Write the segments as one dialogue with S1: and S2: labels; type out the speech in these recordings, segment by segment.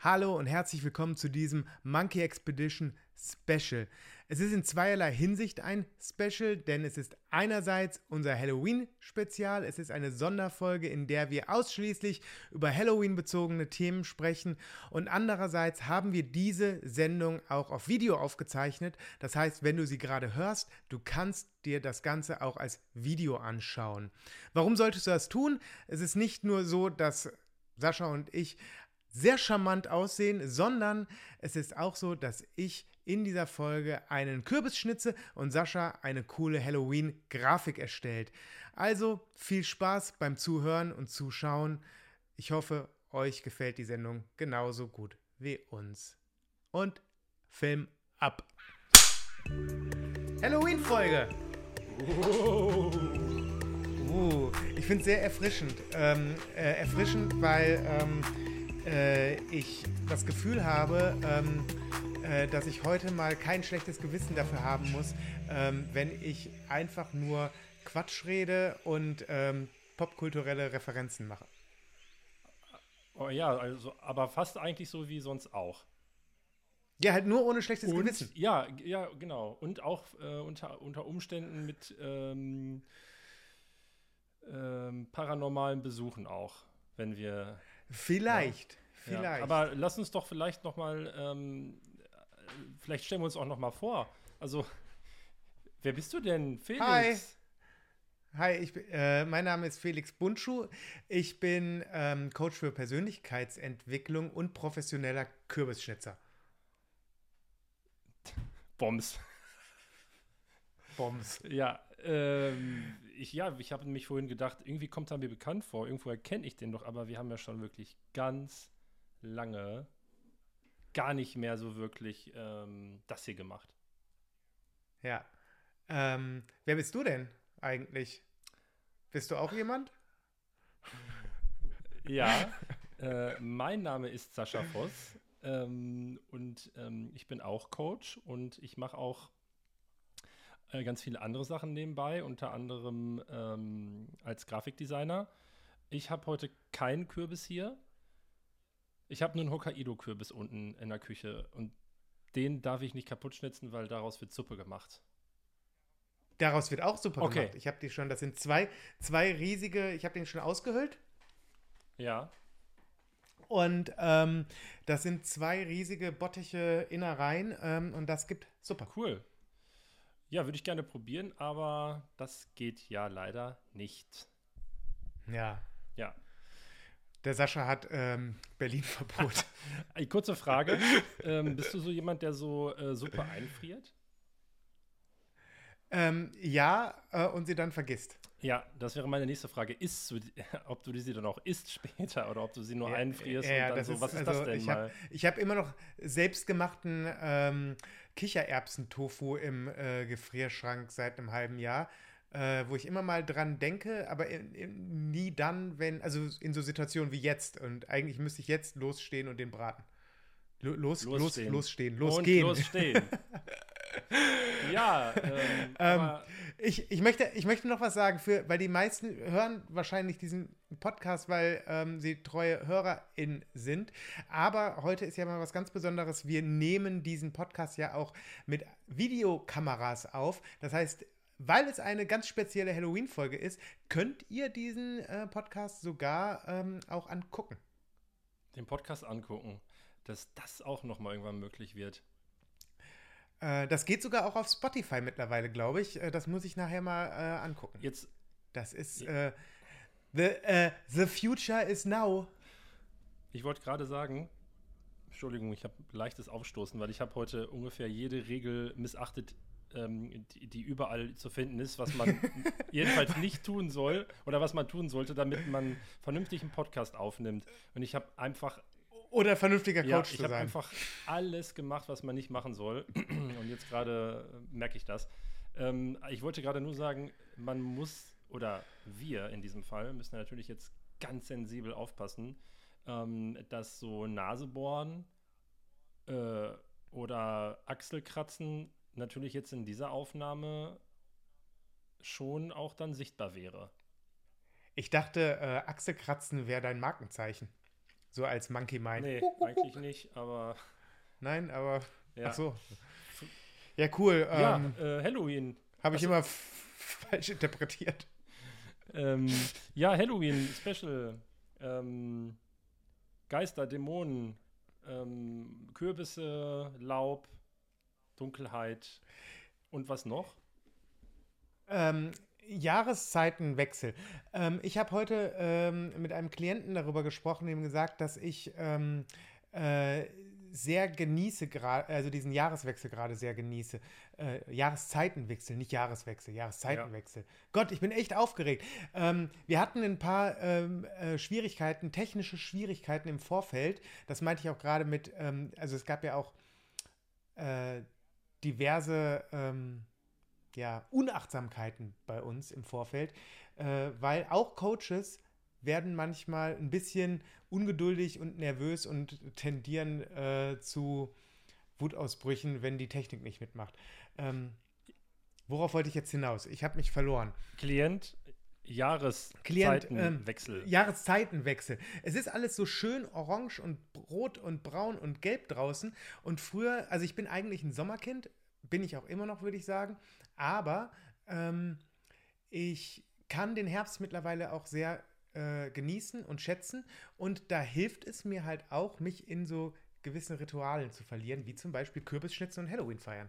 S1: Hallo und herzlich willkommen zu diesem Monkey Expedition Special. Es ist in zweierlei Hinsicht ein Special, denn es ist einerseits unser Halloween-Spezial, es ist eine Sonderfolge, in der wir ausschließlich über Halloween-bezogene Themen sprechen und andererseits haben wir diese Sendung auch auf Video aufgezeichnet. Das heißt, wenn du sie gerade hörst, du kannst dir das Ganze auch als Video anschauen. Warum solltest du das tun? Es ist nicht nur so, dass Sascha und ich sehr charmant aussehen, sondern es ist auch so, dass ich in dieser Folge einen Kürbis schnitze und Sascha eine coole Halloween-Grafik erstellt. Also viel Spaß beim Zuhören und Zuschauen. Ich hoffe, euch gefällt die Sendung genauso gut wie uns. Und Film ab. Halloween-Folge. Uh, ich finde es sehr erfrischend. Ähm, äh, erfrischend, weil ähm, äh, ich das Gefühl habe, ähm, äh, dass ich heute mal kein schlechtes Gewissen dafür haben muss, ähm, wenn ich einfach nur Quatsch rede und ähm, popkulturelle Referenzen mache.
S2: Oh ja, also, aber fast eigentlich so wie sonst auch.
S1: Ja, halt nur ohne schlechtes
S2: und,
S1: Gewissen.
S2: Ja, ja, genau. Und auch äh, unter, unter Umständen mit ähm, ähm, paranormalen Besuchen auch, wenn wir
S1: Vielleicht, ja. vielleicht. Ja.
S2: Aber lass uns doch vielleicht noch mal, ähm, vielleicht stellen wir uns auch noch mal vor. Also, wer bist du denn,
S1: Felix? Hi. Hi, ich, äh, mein Name ist Felix Buntschuh. Ich bin ähm, Coach für Persönlichkeitsentwicklung und professioneller Kürbisschnitzer.
S2: Bombs.
S1: Bombs.
S2: Ja, ähm, ich, ja, ich habe mich vorhin gedacht, irgendwie kommt er mir bekannt vor, irgendwo erkenne ich den doch, aber wir haben ja schon wirklich ganz lange gar nicht mehr so wirklich ähm, das hier gemacht.
S1: Ja. Ähm, wer bist du denn eigentlich? Bist du auch jemand?
S2: Ja, äh, mein Name ist Sascha Voss ähm, und ähm, ich bin auch Coach und ich mache auch äh, ganz viele andere Sachen nebenbei, unter anderem ähm, als Grafikdesigner. Ich habe heute keinen Kürbis hier. Ich habe nur einen Hokkaido-Kürbis unten in der Küche und den darf ich nicht kaputt schnitzen, weil daraus wird Suppe gemacht.
S1: Daraus wird auch Suppe okay. gemacht. Ich habe die schon, das sind zwei, zwei riesige, ich habe den schon ausgehöhlt.
S2: Ja.
S1: Und ähm, das sind zwei riesige bottige Innereien ähm, und das gibt Suppe.
S2: Cool. Ja, würde ich gerne probieren, aber das geht ja leider nicht.
S1: Ja.
S2: Ja.
S1: Der Sascha hat ähm, Berlin-Verbot.
S2: Kurze Frage. ähm, bist du so jemand, der so äh, Suppe einfriert?
S1: Ähm, ja, äh, und sie dann vergisst.
S2: Ja, das wäre meine nächste Frage. Ist du, ob du sie dann auch isst später oder ob du sie nur ja, einfrierst
S1: ja, und dann so, ist, was ist also das denn ich mal? Hab, ich habe immer noch selbstgemachten ähm, Kichererbsen-Tofu im äh, Gefrierschrank seit einem halben Jahr. Äh, wo ich immer mal dran denke, aber in, in, nie dann, wenn, also in so Situationen wie jetzt. Und eigentlich müsste ich jetzt losstehen und den braten. Los, losstehen. los, losstehen, losgehen.
S2: Und losstehen. ja,
S1: ähm, ähm, ich, ich, möchte, ich möchte noch was sagen, für, weil die meisten hören wahrscheinlich diesen Podcast, weil ähm, sie treue HörerInnen sind. Aber heute ist ja mal was ganz Besonderes. Wir nehmen diesen Podcast ja auch mit Videokameras auf. Das heißt, weil es eine ganz spezielle Halloween-Folge ist, könnt ihr diesen äh, Podcast sogar ähm, auch angucken.
S2: Den Podcast angucken, dass das auch nochmal irgendwann möglich wird.
S1: Äh, das geht sogar auch auf Spotify mittlerweile, glaube ich. Äh, das muss ich nachher mal äh, angucken.
S2: Jetzt.
S1: Das ist äh, the, uh, the future is now.
S2: Ich wollte gerade sagen, Entschuldigung, ich habe leichtes Aufstoßen, weil ich habe heute ungefähr jede Regel missachtet, ähm, die, die, überall zu finden ist, was man jedenfalls nicht tun soll oder was man tun sollte, damit man vernünftig einen Podcast aufnimmt. Und ich habe einfach
S1: oder vernünftiger Coach ja,
S2: zu sein. Ich habe einfach alles gemacht, was man nicht machen soll. Und jetzt gerade äh, merke ich das. Ähm, ich wollte gerade nur sagen, man muss, oder wir in diesem Fall, müssen natürlich jetzt ganz sensibel aufpassen, ähm, dass so Nasebohren äh, oder Achselkratzen natürlich jetzt in dieser Aufnahme schon auch dann sichtbar wäre.
S1: Ich dachte, äh, Achselkratzen wäre dein Markenzeichen. So als Monkey Mind.
S2: Nee, eigentlich nicht, aber.
S1: Nein, aber.
S2: Ja.
S1: Ach so. Ja, cool.
S2: Ja,
S1: Ähm,
S2: äh, Halloween.
S1: Habe ich
S2: also-
S1: immer falsch interpretiert.
S2: Ähm, ja, Halloween Special. Ähm, Geister, Dämonen, ähm, Kürbisse, Laub, Dunkelheit und was noch?
S1: Ähm, Jahreszeitenwechsel. Ähm, ich habe heute ähm, mit einem Klienten darüber gesprochen, ihm gesagt, dass ich ähm, äh, sehr genieße also diesen Jahreswechsel gerade sehr genieße. Äh, Jahreszeitenwechsel, nicht Jahreswechsel, Jahreszeitenwechsel. Gott, ich bin echt aufgeregt. Ähm, wir hatten ein paar ähm, äh, Schwierigkeiten, technische Schwierigkeiten im Vorfeld. Das meinte ich auch gerade mit, ähm, also es gab ja auch äh, diverse ähm, ja, Unachtsamkeiten bei uns im Vorfeld, äh, weil auch Coaches werden manchmal ein bisschen ungeduldig und nervös und tendieren äh, zu Wutausbrüchen, wenn die Technik nicht mitmacht. Ähm, worauf wollte ich jetzt hinaus? Ich habe mich verloren.
S2: Klient,
S1: Klient, ähm,
S2: Jahreszeitenwechsel.
S1: Jahreszeitenwechsel. Es ist alles so schön orange und rot und braun und gelb draußen. Und früher, also ich bin eigentlich ein Sommerkind, bin ich auch immer noch, würde ich sagen. Aber ähm, ich kann den Herbst mittlerweile auch sehr äh, genießen und schätzen. Und da hilft es mir halt auch, mich in so gewissen Ritualen zu verlieren, wie zum Beispiel Kürbisschnitzen und Halloween feiern.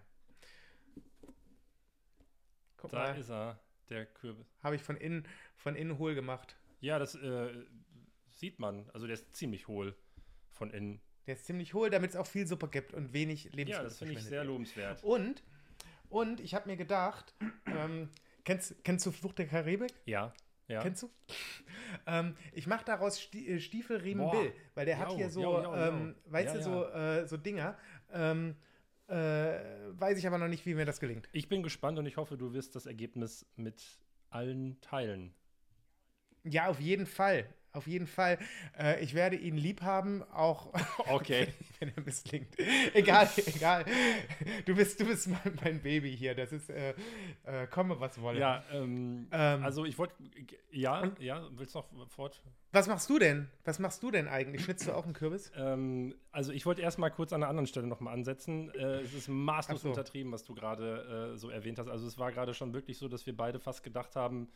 S1: Guck
S2: da
S1: mal,
S2: ist er, der Kürbis.
S1: habe ich von innen, von innen hohl gemacht.
S2: Ja, das äh, sieht man. Also der ist ziemlich hohl von innen.
S1: Der ist ziemlich hohl, damit es auch viel Suppe gibt und wenig Lebensmittel
S2: Ja, das finde ich sehr lobenswert.
S1: Und, und ich habe mir gedacht, ähm, kennst, kennst du Flucht der Karibik?
S2: Ja, ja.
S1: Kennst du? Ähm, ich mache daraus Sti äh, Stiefelriemen. Bill, weil der hat
S2: Jo,
S1: hier so,
S2: jo, jo.
S1: ähm, weißt
S2: Ja,
S1: du, so, äh, so Dinger. Ähm, äh, weiß ich aber noch nicht, wie mir das gelingt.
S2: Ich bin gespannt und ich hoffe, du wirst das Ergebnis mit allen teilen.
S1: Ja, auf jeden Fall. Auf jeden Fall. Äh, ich werde ihn lieb haben, auch
S2: Okay.
S1: wenn er misslingt. egal, egal. Du bist, du bist mein, mein Baby hier. Das ist, äh, äh, komme, was wolle.
S2: Ja, ähm,
S1: Ähm,
S2: also ich wollte, ja, ja, willst du noch fort?
S1: Was machst du denn? Was machst du denn eigentlich? Schnitzt du auch einen Kürbis?
S2: Ähm, also ich wollte erstmal kurz an einer anderen Stelle nochmal ansetzen. Äh, es ist maßlos
S1: so.
S2: untertrieben, was du gerade äh, so erwähnt hast. Also es war gerade schon wirklich so, dass wir beide fast gedacht haben,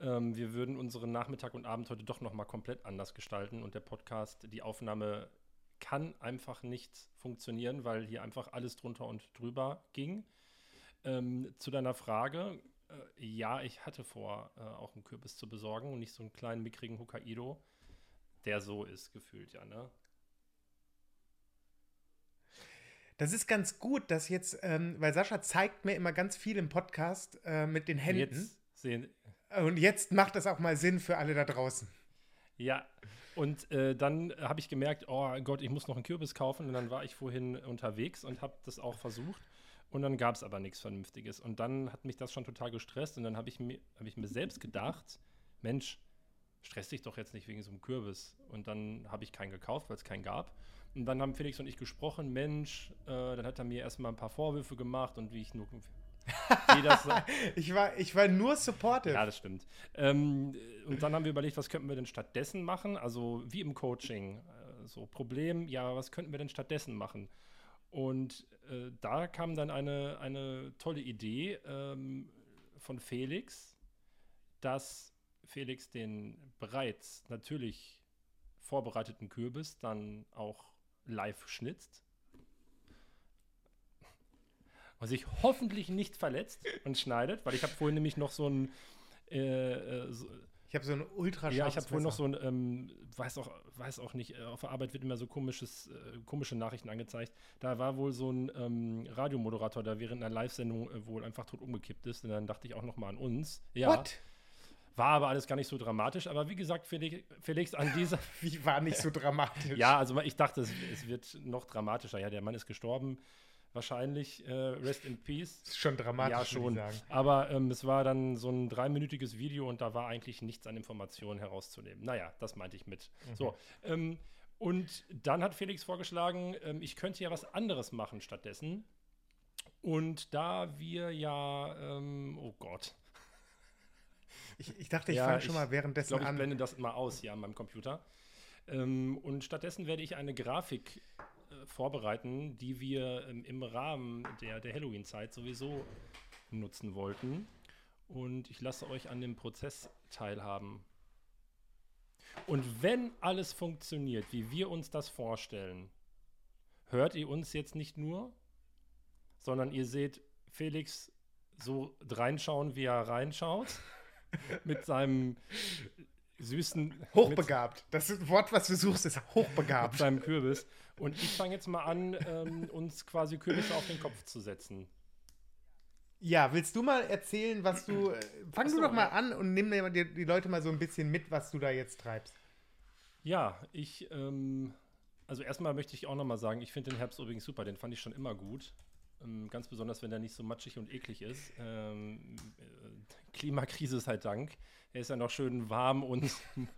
S2: ähm, wir würden unseren Nachmittag und Abend heute doch nochmal komplett anders gestalten und der Podcast, die Aufnahme kann einfach nicht funktionieren, weil hier einfach alles drunter und drüber ging. Ähm, zu deiner Frage, äh, ja, ich hatte vor, äh, auch einen Kürbis zu besorgen und nicht so einen kleinen, mickrigen Hokkaido, der so ist gefühlt, ja, ne?
S1: Das ist ganz gut, dass jetzt, ähm, weil Sascha zeigt mir immer ganz viel im Podcast äh, mit den Händen.
S2: Jetzt sehen,
S1: Und jetzt macht das auch mal Sinn für alle da draußen.
S2: Ja, und äh, dann habe ich gemerkt, oh Gott, ich muss noch einen Kürbis kaufen. Und dann war ich vorhin unterwegs und habe das auch versucht. Und dann gab es aber nichts Vernünftiges. Und dann hat mich das schon total gestresst. Und dann habe ich, mir- hab ich mir selbst gedacht, Mensch, stress dich doch jetzt nicht wegen so einem Kürbis. Und dann habe ich keinen gekauft, weil es keinen gab. Und dann haben Felix und ich gesprochen, Mensch, äh, dann hat er mir erstmal ein paar Vorwürfe gemacht und wie ich nur...
S1: Ich war, ich war nur supportive.
S2: ja, das stimmt. Ähm, und dann haben wir überlegt, was könnten wir denn stattdessen machen? Also wie im Coaching. Äh, so Problem, ja, was könnten wir denn stattdessen machen? Und äh, da kam dann eine, eine tolle Idee ähm, von Felix, dass Felix den bereits natürlich vorbereiteten Kürbis dann auch live schnitzt. Und sich hoffentlich nicht verletzt und schneidet, weil ich habe vorhin nämlich noch so ein äh, äh, so,
S1: Ich habe so ein ultra
S2: ja, ich habe vorhin noch so ein, ähm, weiß auch, weiß auch nicht, äh, auf der Arbeit wird immer so komisches, äh, komische Nachrichten angezeigt. Da war wohl so ein ähm, Radiomoderator, der während einer Live-Sendung äh, wohl einfach tot umgekippt ist. Und dann dachte ich auch noch mal an uns. Ja,
S1: What?
S2: war aber alles gar nicht so dramatisch. Aber wie gesagt, Felix, Felix an dieser,
S1: Wie war nicht so dramatisch.
S2: ja, also ich dachte, es, es wird noch dramatischer. Ja, der Mann ist gestorben, wahrscheinlich. Äh, rest in peace.
S1: Ist schon dramatisch,
S2: Ja,
S1: würde
S2: schon.
S1: ich sagen.
S2: Aber ähm, es war dann so ein dreiminütiges Video und da war eigentlich nichts an Informationen herauszunehmen. Naja, das meinte ich mit. So. Ähm, und dann hat Felix vorgeschlagen, ähm, ich könnte ja was anderes machen stattdessen. Und da wir ja, ähm, oh Gott,
S1: Ich, ich dachte, ich
S2: Ja,
S1: fange schon
S2: ich
S1: mal
S2: ich
S1: währenddessen
S2: glaube, ich
S1: an.
S2: blende das mal aus hier an meinem Computer. Ähm, und stattdessen werde ich eine Grafik vorbereiten, die wir ähm, im Rahmen der, der Halloween-Zeit sowieso nutzen wollten. Und ich lasse euch an dem Prozess teilhaben. Und wenn alles funktioniert, wie wir uns das vorstellen, hört ihr uns jetzt nicht nur, sondern ihr seht Felix so reinschauen, wie er reinschaut. mit seinem süßen.
S1: Hochbegabt. das Wort, was du suchst, ist hochbegabt.
S2: Mit seinem Kürbis. Und ich fange jetzt mal an, ähm, uns quasi Kürbisse auf den Kopf zu setzen.
S1: Ja, willst du mal erzählen, was du. Äh, fang so, du doch mal an und nimm dir die Leute mal so ein bisschen mit, was du da jetzt treibst.
S2: Ja, ich. Ähm, also erstmal möchte ich auch noch mal sagen, ich finde den Herbst übrigens super, den fand ich schon immer gut. Ähm, ganz besonders, wenn der nicht so matschig und eklig ist. Ähm, äh, Klimakrise sei Dank. Er ist ja noch schön warm und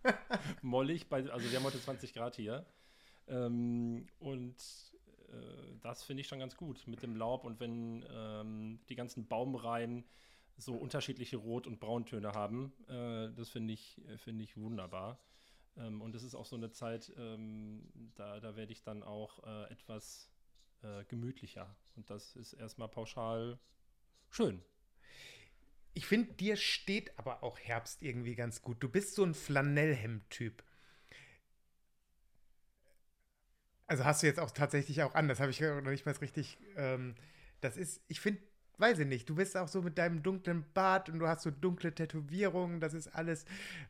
S2: mollig. Bei, also wir haben heute 20 Grad hier. Ähm, und äh, das finde ich schon ganz gut mit dem Laub und wenn ähm, die ganzen Baumreihen so unterschiedliche Rot- und Brauntöne haben, äh, das finde ich, find ich wunderbar. Ähm, und es ist auch so eine Zeit, ähm, da, da werde ich dann auch äh, etwas äh, gemütlicher. Und das ist erstmal pauschal schön.
S1: Ich finde, dir steht aber auch Herbst irgendwie ganz gut. Du bist so ein Flanellhemd-Typ. Also hast du jetzt auch tatsächlich auch an, das habe ich noch nicht mal richtig. Ähm, das ist, ich finde, weiß ich nicht, du bist auch so mit deinem dunklen Bart und du hast so dunkle Tätowierungen, das ist alles.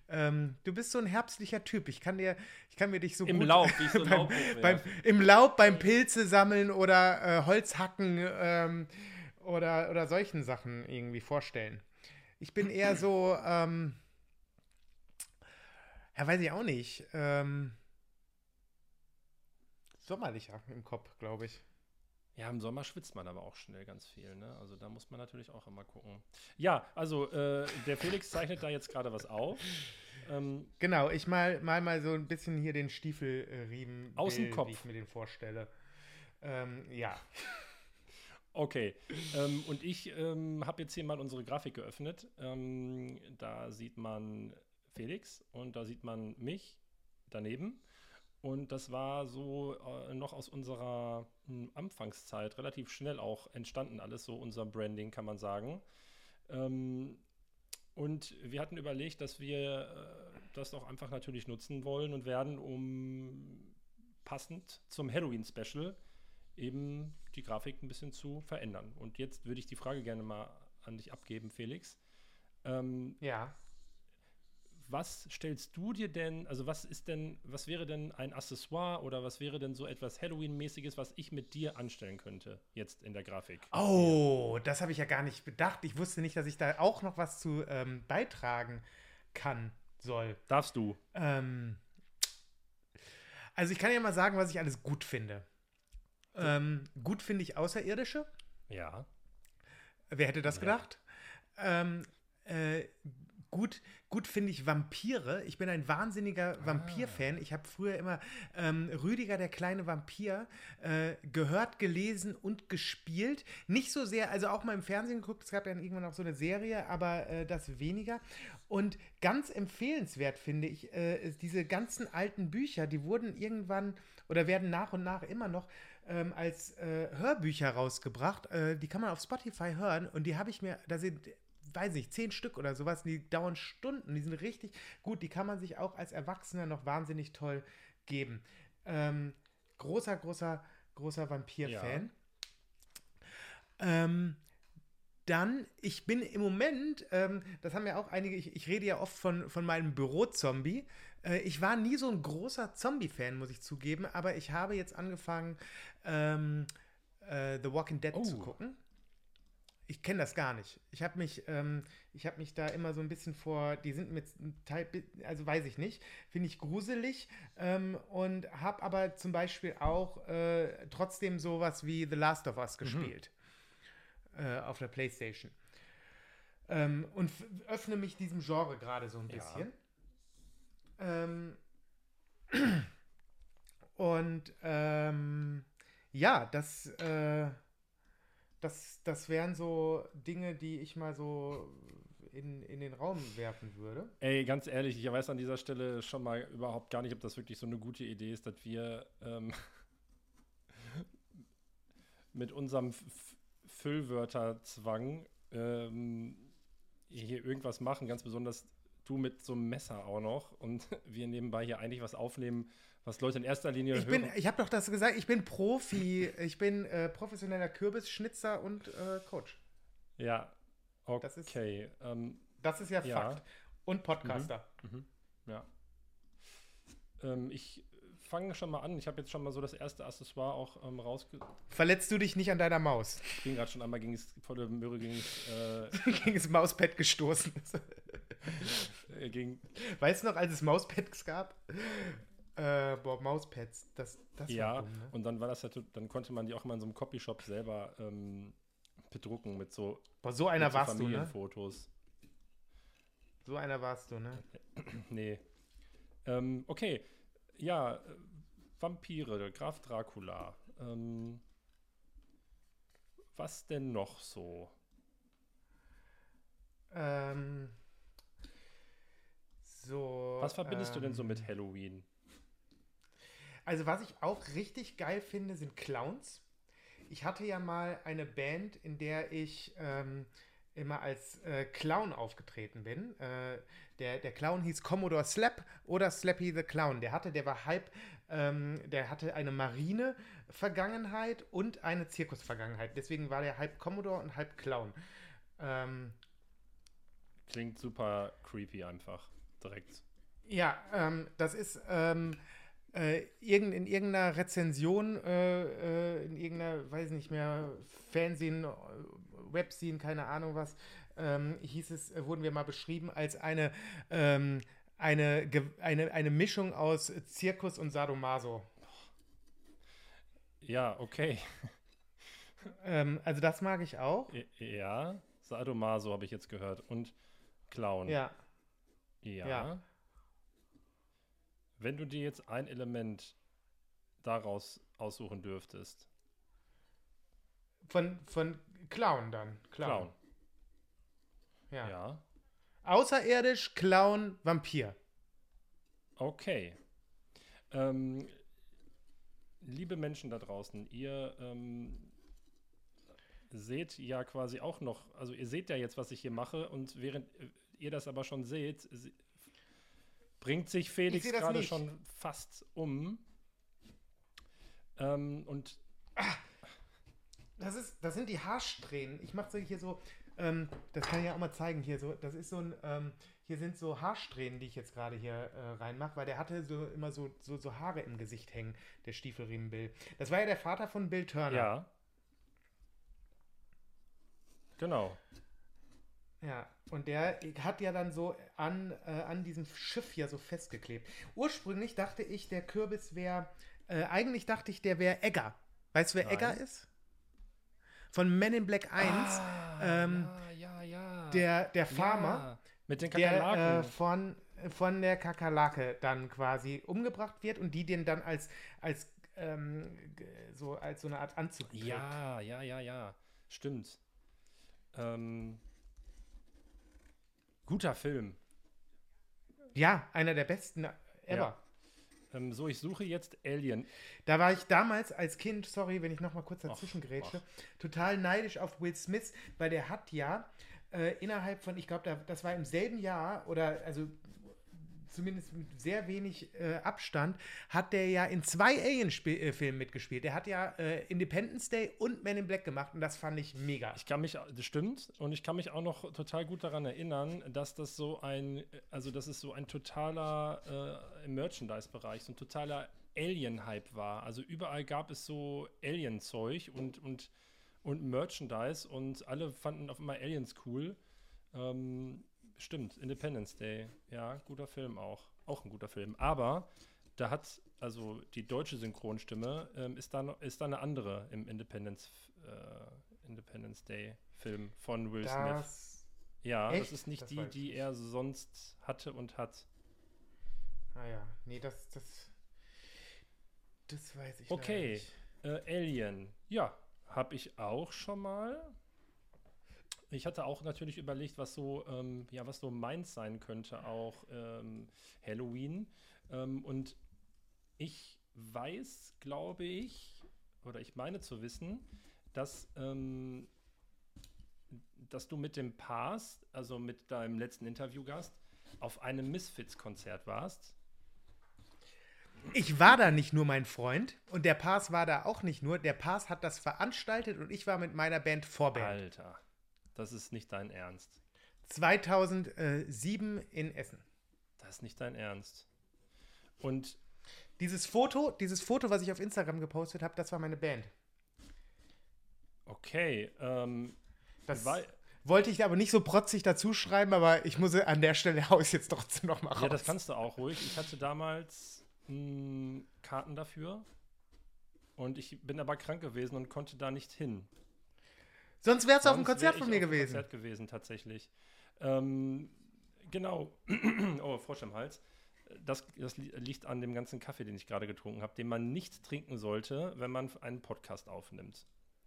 S1: Ähm, du bist so ein herbstlicher Typ. Ich kann dir, ich kann mir dich so
S2: Im
S1: gut
S2: Laub, wie so
S1: beim, beim, Im Laub beim Pilze sammeln oder äh, Holz hacken ähm, oder, oder solchen Sachen irgendwie vorstellen. Ich bin eher so, ähm, ja, weiß ich auch nicht. Ähm, sommerlicher im Kopf, glaube ich.
S2: Ja, im Sommer schwitzt man aber auch schnell ganz viel, ne? Also da muss man natürlich auch immer gucken. Ja, also äh, der Felix zeichnet da jetzt gerade was auf.
S1: Ähm, genau, ich mal, mal mal so ein bisschen hier den Stiefelriemen,
S2: aus dem Kopf.
S1: wie ich mir den vorstelle. Ähm, ja.
S2: Okay, ähm, und ich ähm, habe jetzt hier mal unsere Grafik geöffnet. Ähm, da sieht man Felix und da sieht man mich daneben. Und das war so äh, noch aus unserer mh, hm, Anfangszeit relativ schnell auch entstanden, alles so unser Branding, kann man sagen. Ähm, und wir hatten überlegt, dass wir äh, das auch einfach natürlich nutzen wollen und werden, um passend zum Halloween-Special eben die Grafik ein bisschen zu verändern. Und jetzt würde ich die Frage gerne mal an dich abgeben, Felix.
S1: Ähm, ja
S2: was stellst du dir denn, also was ist denn, was wäre denn ein Accessoire oder was wäre denn so etwas Halloween-mäßiges, was ich mit dir anstellen könnte, jetzt in der Grafik?
S1: Oh, das habe ich ja gar nicht bedacht. Ich wusste nicht, dass ich da auch noch was zu ähm, beitragen kann, soll.
S2: Darfst du?
S1: Ähm, also ich kann ja mal sagen, was ich alles gut finde. Ähm, gut finde ich Außerirdische.
S2: Ja.
S1: Wer hätte das ja. gedacht? Ähm, äh, gut, gut finde ich Vampire. Ich bin ein wahnsinniger ah. Vampir-Fan. Ich habe früher immer ähm, Rüdiger, der kleine Vampir, äh, gehört, gelesen und gespielt. Nicht so sehr, also auch mal im Fernsehen geguckt. Es gab dann irgendwann auch so eine Serie, aber äh, das weniger. Und ganz empfehlenswert finde ich, äh, diese ganzen alten Bücher, die wurden irgendwann oder werden nach und nach immer noch ähm, als äh, Hörbücher rausgebracht. Äh, die kann man auf Spotify hören und die habe ich mir, da sind weiß nicht, zehn Stück oder sowas, die dauern Stunden, die sind richtig gut, die kann man sich auch als Erwachsener noch wahnsinnig toll geben. Ähm, großer, großer, großer Vampir-Fan. Ja. Ähm, dann, ich bin im Moment, ähm, das haben ja auch einige, ich, ich, rede ja oft von, von meinem Büro-Zombie. Äh, ich war nie so ein großer Zombie-Fan, muss ich zugeben, aber ich habe jetzt angefangen, ähm, äh, The Walking Dead oh. zu gucken ich kenne das gar nicht. Ich habe mich, ähm, ich habe mich da immer so ein bisschen vor, die sind mit Teil, also weiß ich nicht, finde ich gruselig ähm, und habe aber zum Beispiel auch äh, trotzdem sowas wie The Last of Us mhm. gespielt mhm. äh, auf der PlayStation ähm, und öffne mich diesem Genre gerade so ein bisschen. Ja. Ähm, und ähm, ja, das äh, das, das wären so Dinge, die ich mal so in, in den Raum werfen würde.
S2: Ey, ganz ehrlich, ich weiß an dieser Stelle schon mal überhaupt gar nicht, ob das wirklich so eine gute Idee ist, dass wir ähm, mit unserem Füllwörterzwang ähm, hier irgendwas machen, ganz besonders du mit so einem Messer auch noch und wir nebenbei hier eigentlich was aufnehmen, was Leute in erster Linie
S1: ich
S2: hören.
S1: Bin, ich habe doch das gesagt, ich bin Profi, ich bin äh, professioneller Kürbisschnitzer und äh, Coach.
S2: Ja, okay.
S1: Das ist,
S2: ähm,
S1: das ist ja, ja, Fakt. Und Podcaster.
S2: Mhm. Mhm. Ja. Ähm, ich fange schon mal an. Ich habe jetzt schon mal so das erste Accessoire auch ähm, rausge...
S1: Verletzt du dich nicht an deiner Maus?
S2: Ich bin gerade schon einmal gegen das volle Möhre gegen
S1: das, äh, gegen das Mauspad gestoßen.
S2: Äh, gegen
S1: weißt du noch, als es Mauspads gab? Äh, boah, Mauspads, das, das
S2: Ja, dumm, ne? und dann war das halt, dann konnte man die auch mal in so einem Copyshop selber ähm, bedrucken mit so,
S1: boah, so einer
S2: mit so
S1: warst
S2: Familienfotos.
S1: du, ne? So einer warst du, ne?
S2: nee. Ähm, okay, ja, äh, Vampire, Graf Dracula. Ähm, was denn noch so?
S1: Ähm, so.
S2: Was verbindest
S1: ähm,
S2: du denn so mit Halloween?
S1: Also, was ich auch richtig geil finde, sind Clowns. Ich hatte ja mal eine Band, in der ich ähm, immer als äh, Clown aufgetreten bin. Äh, der, der Clown hieß Commodore Slap oder Slappy the Clown. Der hatte, der war halb, ähm, der hatte eine Marine-Vergangenheit und eine Zirkus-Vergangenheit. Deswegen war der halb Commodore und halb Clown. Ähm,
S2: Klingt super creepy einfach, direkt.
S1: Ja, ähm, das ist ähm, äh, irgend, in irgendeiner Rezension, äh, äh, in irgendeiner, weiß nicht mehr, Fernsehen, Webscene, keine Ahnung was, ähm, hieß es, äh, wurden wir mal beschrieben als eine, ähm, eine, eine, eine Mischung aus Zirkus und Sadomaso.
S2: Ja, okay.
S1: ähm, also das mag ich auch.
S2: Ja, Sadomaso habe ich jetzt gehört. Und Clown.
S1: Ja.
S2: Ja.
S1: ja.
S2: Wenn du dir jetzt ein Element daraus aussuchen dürftest.
S1: Von, von Clown dann. Clown. Clown.
S2: Ja. ja.
S1: Außerirdisch, Clown, Vampir.
S2: Okay. Ähm, liebe Menschen da draußen, ihr ähm, seht ja quasi auch noch, also ihr seht ja jetzt, was ich hier mache und während ihr das aber schon seht, bringt sich Felix gerade schon fast um. Ähm, und
S1: das ist, das sind die Haarsträhnen. Ich mache so hier so, ähm, das kann ich ja auch mal zeigen hier so. Das ist so ein, ähm, hier sind so Haarsträhnen, die ich jetzt gerade hier äh, reinmache, weil der hatte so immer so, so, so Haare im Gesicht hängen, der Stiefelriemen Bill. Das war ja der Vater von Bill Turner.
S2: Ja. Genau.
S1: Ja, und der hat ja dann so an, äh, an diesem Schiff hier so festgeklebt. Ursprünglich dachte ich, der Kürbis wäre, äh, eigentlich dachte ich, der wäre Egger. Weißt du, wer Nein. Egger ist? Von Men in Black 1.
S2: Ah, ähm, ja, ja, ja.
S1: Der, der Farmer.
S2: Ja, mit den Kakerlaken.
S1: Der äh, von, von der Kakerlake dann quasi umgebracht wird und die den dann als, als, ähm, so, als so eine Art Anzug trägt.
S2: Ja, ja, ja, ja. Stimmt. Ähm, guter Film.
S1: Ja, einer der besten ever. Ja.
S2: Ähm, so, ich suche jetzt Alien.
S1: Da war ich damals als Kind, sorry, wenn ich noch mal kurz dazwischen grätsche, total neidisch auf Will Smith, weil der hat ja äh, innerhalb von, ich glaube, das war im selben Jahr oder also zumindest mit sehr wenig äh, Abstand, hat der ja in zwei Alien-Filmen mitgespielt. Der hat ja äh, Independence Day und Men in Black gemacht und das fand ich mega.
S2: Ich kann mich, das stimmt, und ich kann mich auch noch total gut daran erinnern, dass das so ein, also das ist so ein totaler äh, Merchandise-Bereich, so ein totaler Alien-Hype war. Also überall gab es so Alien-Zeug und, und, und Merchandise und alle fanden auf einmal Aliens cool. Ähm, Stimmt, Independence Day. Ja, guter Film auch. Auch ein guter Film. Aber da hat, also die deutsche Synchronstimme ähm, ist, da noch, ist da eine andere im Independence, äh, Independence Day Film von Will das Smith. Ja, echt? das ist nicht das die, die er sonst hatte und hat.
S1: Ah ja, nee, das, das, das weiß ich
S2: Okay, äh, Alien. Ja, habe ich auch schon mal. Ich hatte auch natürlich überlegt, was so, ähm, ja, was so meins sein könnte, auch ähm, Halloween. Ähm, und ich weiß, glaube ich, oder ich meine zu wissen, dass, ähm, dass du mit dem Past, also mit deinem letzten Interviewgast, auf einem Misfits-Konzert warst.
S1: Ich war da nicht nur mein Freund und der Pass war da auch nicht nur. Der Pass hat das veranstaltet und ich war mit meiner Band Vorband.
S2: Alter, das ist nicht dein Ernst.
S1: 2007 in Essen.
S2: Das ist nicht dein Ernst. Und
S1: dieses Foto, dieses Foto, was ich auf Instagram gepostet habe, das war meine Band.
S2: Okay, ähm,
S1: das wollte ich aber nicht so protzig dazu schreiben, aber ich muss an der Stelle aus jetzt trotzdem noch mal raus.
S2: Ja, das kannst du auch ruhig. Ich hatte damals mh, hm, Karten dafür und ich bin aber krank gewesen und konnte da nicht hin.
S1: Sonst wärst du auf dem Konzert von mir gewesen.
S2: Konzert gewesen, tatsächlich. Ähm, genau. oh, Frosch im Hals. Das, das, liegt an dem ganzen Kaffee, den ich gerade getrunken habe, den man nicht trinken sollte, wenn man einen Podcast aufnimmt.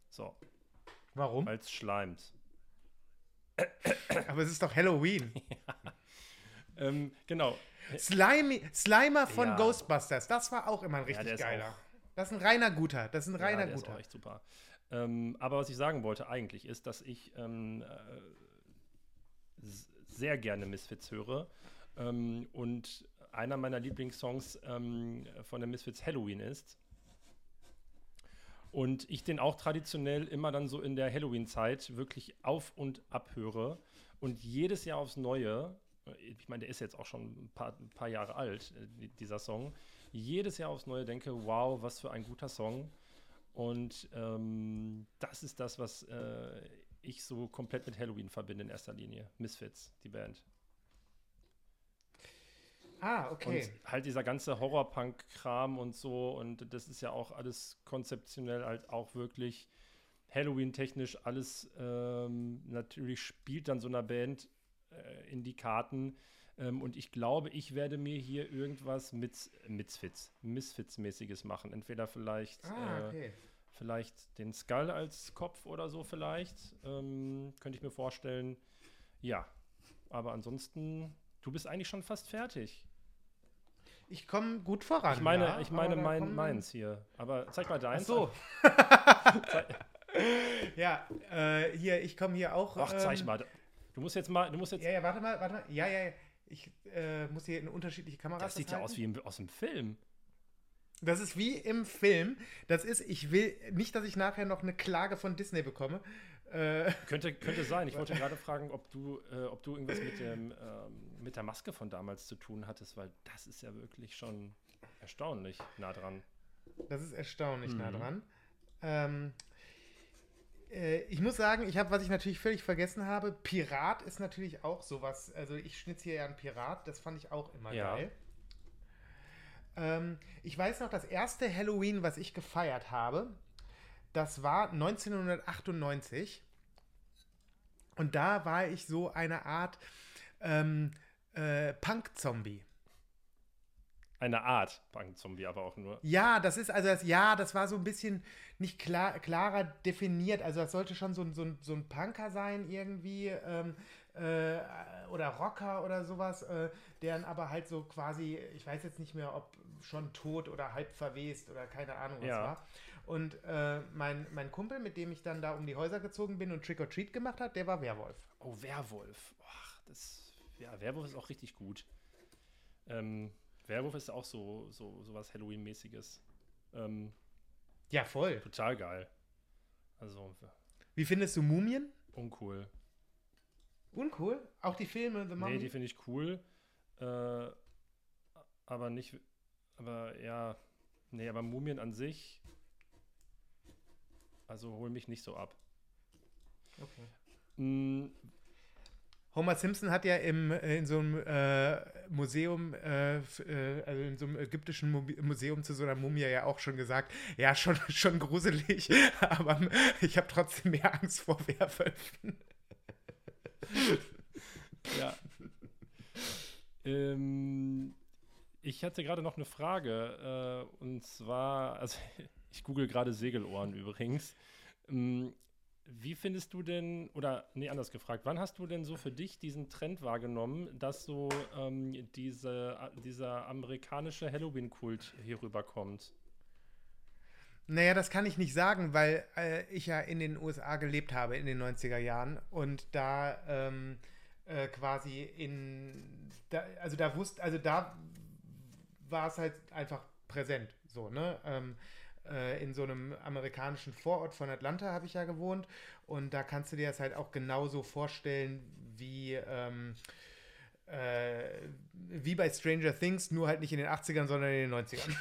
S2: So.
S1: Warum?
S2: Weil es schleimt.
S1: Aber es ist doch Halloween.
S2: ja. ähm, genau.
S1: Slimy, Slimer von ja. Ghostbusters, das war auch immer ein richtig ja, geiler. Das ist ein reiner guter. Das ist ein reiner ja, der guter.
S2: Ist auch echt super. Ähm, aber was ich sagen wollte eigentlich ist, dass ich ähm, äh, sehr gerne Misfits höre. Ähm, und einer meiner Lieblingssongs ähm, von der Misfits Halloween ist. Und ich den auch traditionell immer dann so in der Halloween-Zeit wirklich auf und ab höre. Und jedes Jahr aufs Neue, äh, ich meine, der ist jetzt auch schon ein paar, ein paar Jahre alt, äh, dieser Song, jedes Jahr aufs Neue denke, wow, was für ein guter Song. Und ähm, das ist das, was äh, ich so komplett mit Halloween verbinde in erster Linie. Misfits, die Band.
S1: Ah, okay.
S2: Und halt dieser ganze Horrorpunk-Kram und so. Und das ist ja auch alles konzeptionell halt auch wirklich Halloween-technisch alles ähm, natürlich spielt dann so einer Band äh, in die Karten. Ähm, und ich glaube, ich werde mir hier irgendwas mit Misfits, Misfits-mäßiges machen. Entweder vielleicht, ah, okay. äh, vielleicht den Skull als Kopf oder so vielleicht. Ähm, könnte ich mir vorstellen. Ja. Aber ansonsten, du bist eigentlich schon fast fertig.
S1: Ich komme gut voran.
S2: Ich meine, ja, ich meine mein, meins hier. Aber zeig mal deins.
S1: Ach so. ja, äh, hier, ich komme hier auch.
S2: Ach, zeig ähm, mal. Du musst jetzt mal, du musst jetzt.
S1: Ja, ja, warte mal, warte mal. Ja, ja, ich äh, muss hier in unterschiedliche Kameras.
S2: Das sieht ja aus wie im, aus dem Film.
S1: Das ist wie im Film. Das ist, ich will nicht, dass ich nachher noch eine Klage von Disney bekomme.
S2: Äh, könnte, könnte sein. Ich wollte gerade fragen, ob du, äh, ob du irgendwas mit, dem, ähm, mit der Maske von damals zu tun hattest, weil das ist ja wirklich schon erstaunlich nah dran.
S1: Das ist erstaunlich mhm. nah dran. Ähm, äh, ich muss sagen, ich habe, was ich natürlich völlig vergessen habe, Pirat ist natürlich auch sowas. Also ich schnitze hier ja einen Pirat, das fand ich auch immer ja. geil. Ähm, ich weiß noch, das erste Halloween, was ich gefeiert habe, das war 1998. Und da war ich so eine Art ähm, äh, Punk-Zombie.
S2: Eine Art Punk-Zombie, aber auch nur.
S1: Ja, das ist, also das, ja, das war so ein bisschen nicht klar, klarer definiert. Also das sollte schon so, so, so ein Punker sein irgendwie. Ähm, äh, oder Rocker oder sowas, äh, deren aber halt so quasi, ich weiß jetzt nicht mehr, ob schon tot oder halb verwest oder keine Ahnung was ja. war. Und äh, mein, mein Kumpel, mit dem ich dann da um die Häuser gezogen bin und Trick or Treat gemacht hat, der war Werwolf.
S2: Oh, Werwolf. Ach, das, ja, Werwolf ist auch richtig gut. Ähm, Werwolf ist auch so, so, so was Halloween-mäßiges. Ähm,
S1: ja, voll.
S2: Total geil. Also.
S1: Wie findest du Mumien?
S2: Uncool.
S1: Uncool? Auch die Filme,
S2: The Mummy? Nee, die finde ich cool. Äh, aber nicht. Aber ja. Nee, aber Mumien an sich also hol mich nicht so ab.
S1: Okay. Mhm. Homer Simpson hat ja im, äh, in so einem äh, Museum, äh, äh, also in so einem ägyptischen Museum zu so einer Mumie ja auch schon gesagt, ja, schon, schon gruselig, aber ich habe trotzdem mehr Angst vor Werwölfen.
S2: ja. ähm, ich hatte gerade noch eine Frage, äh, und zwar, also ich google gerade Segelohren übrigens. Wie findest du denn, oder nee, anders gefragt, wann hast du denn so für dich diesen Trend wahrgenommen, dass so ähm, diese, dieser amerikanische Halloween-Kult hier rüberkommt?
S1: Naja, das kann ich nicht sagen, weil äh, ich ja in den USA gelebt habe in den 90er Jahren und da ähm, äh, quasi in, da, also da wusste, also da war es halt einfach präsent, so, ne? Ähm, äh, in so einem amerikanischen Vorort von Atlanta habe ich ja gewohnt und da kannst du dir das halt auch genauso vorstellen wie ähm, äh, wie bei Stranger Things, nur halt nicht in den 80ern, sondern in den 90ern.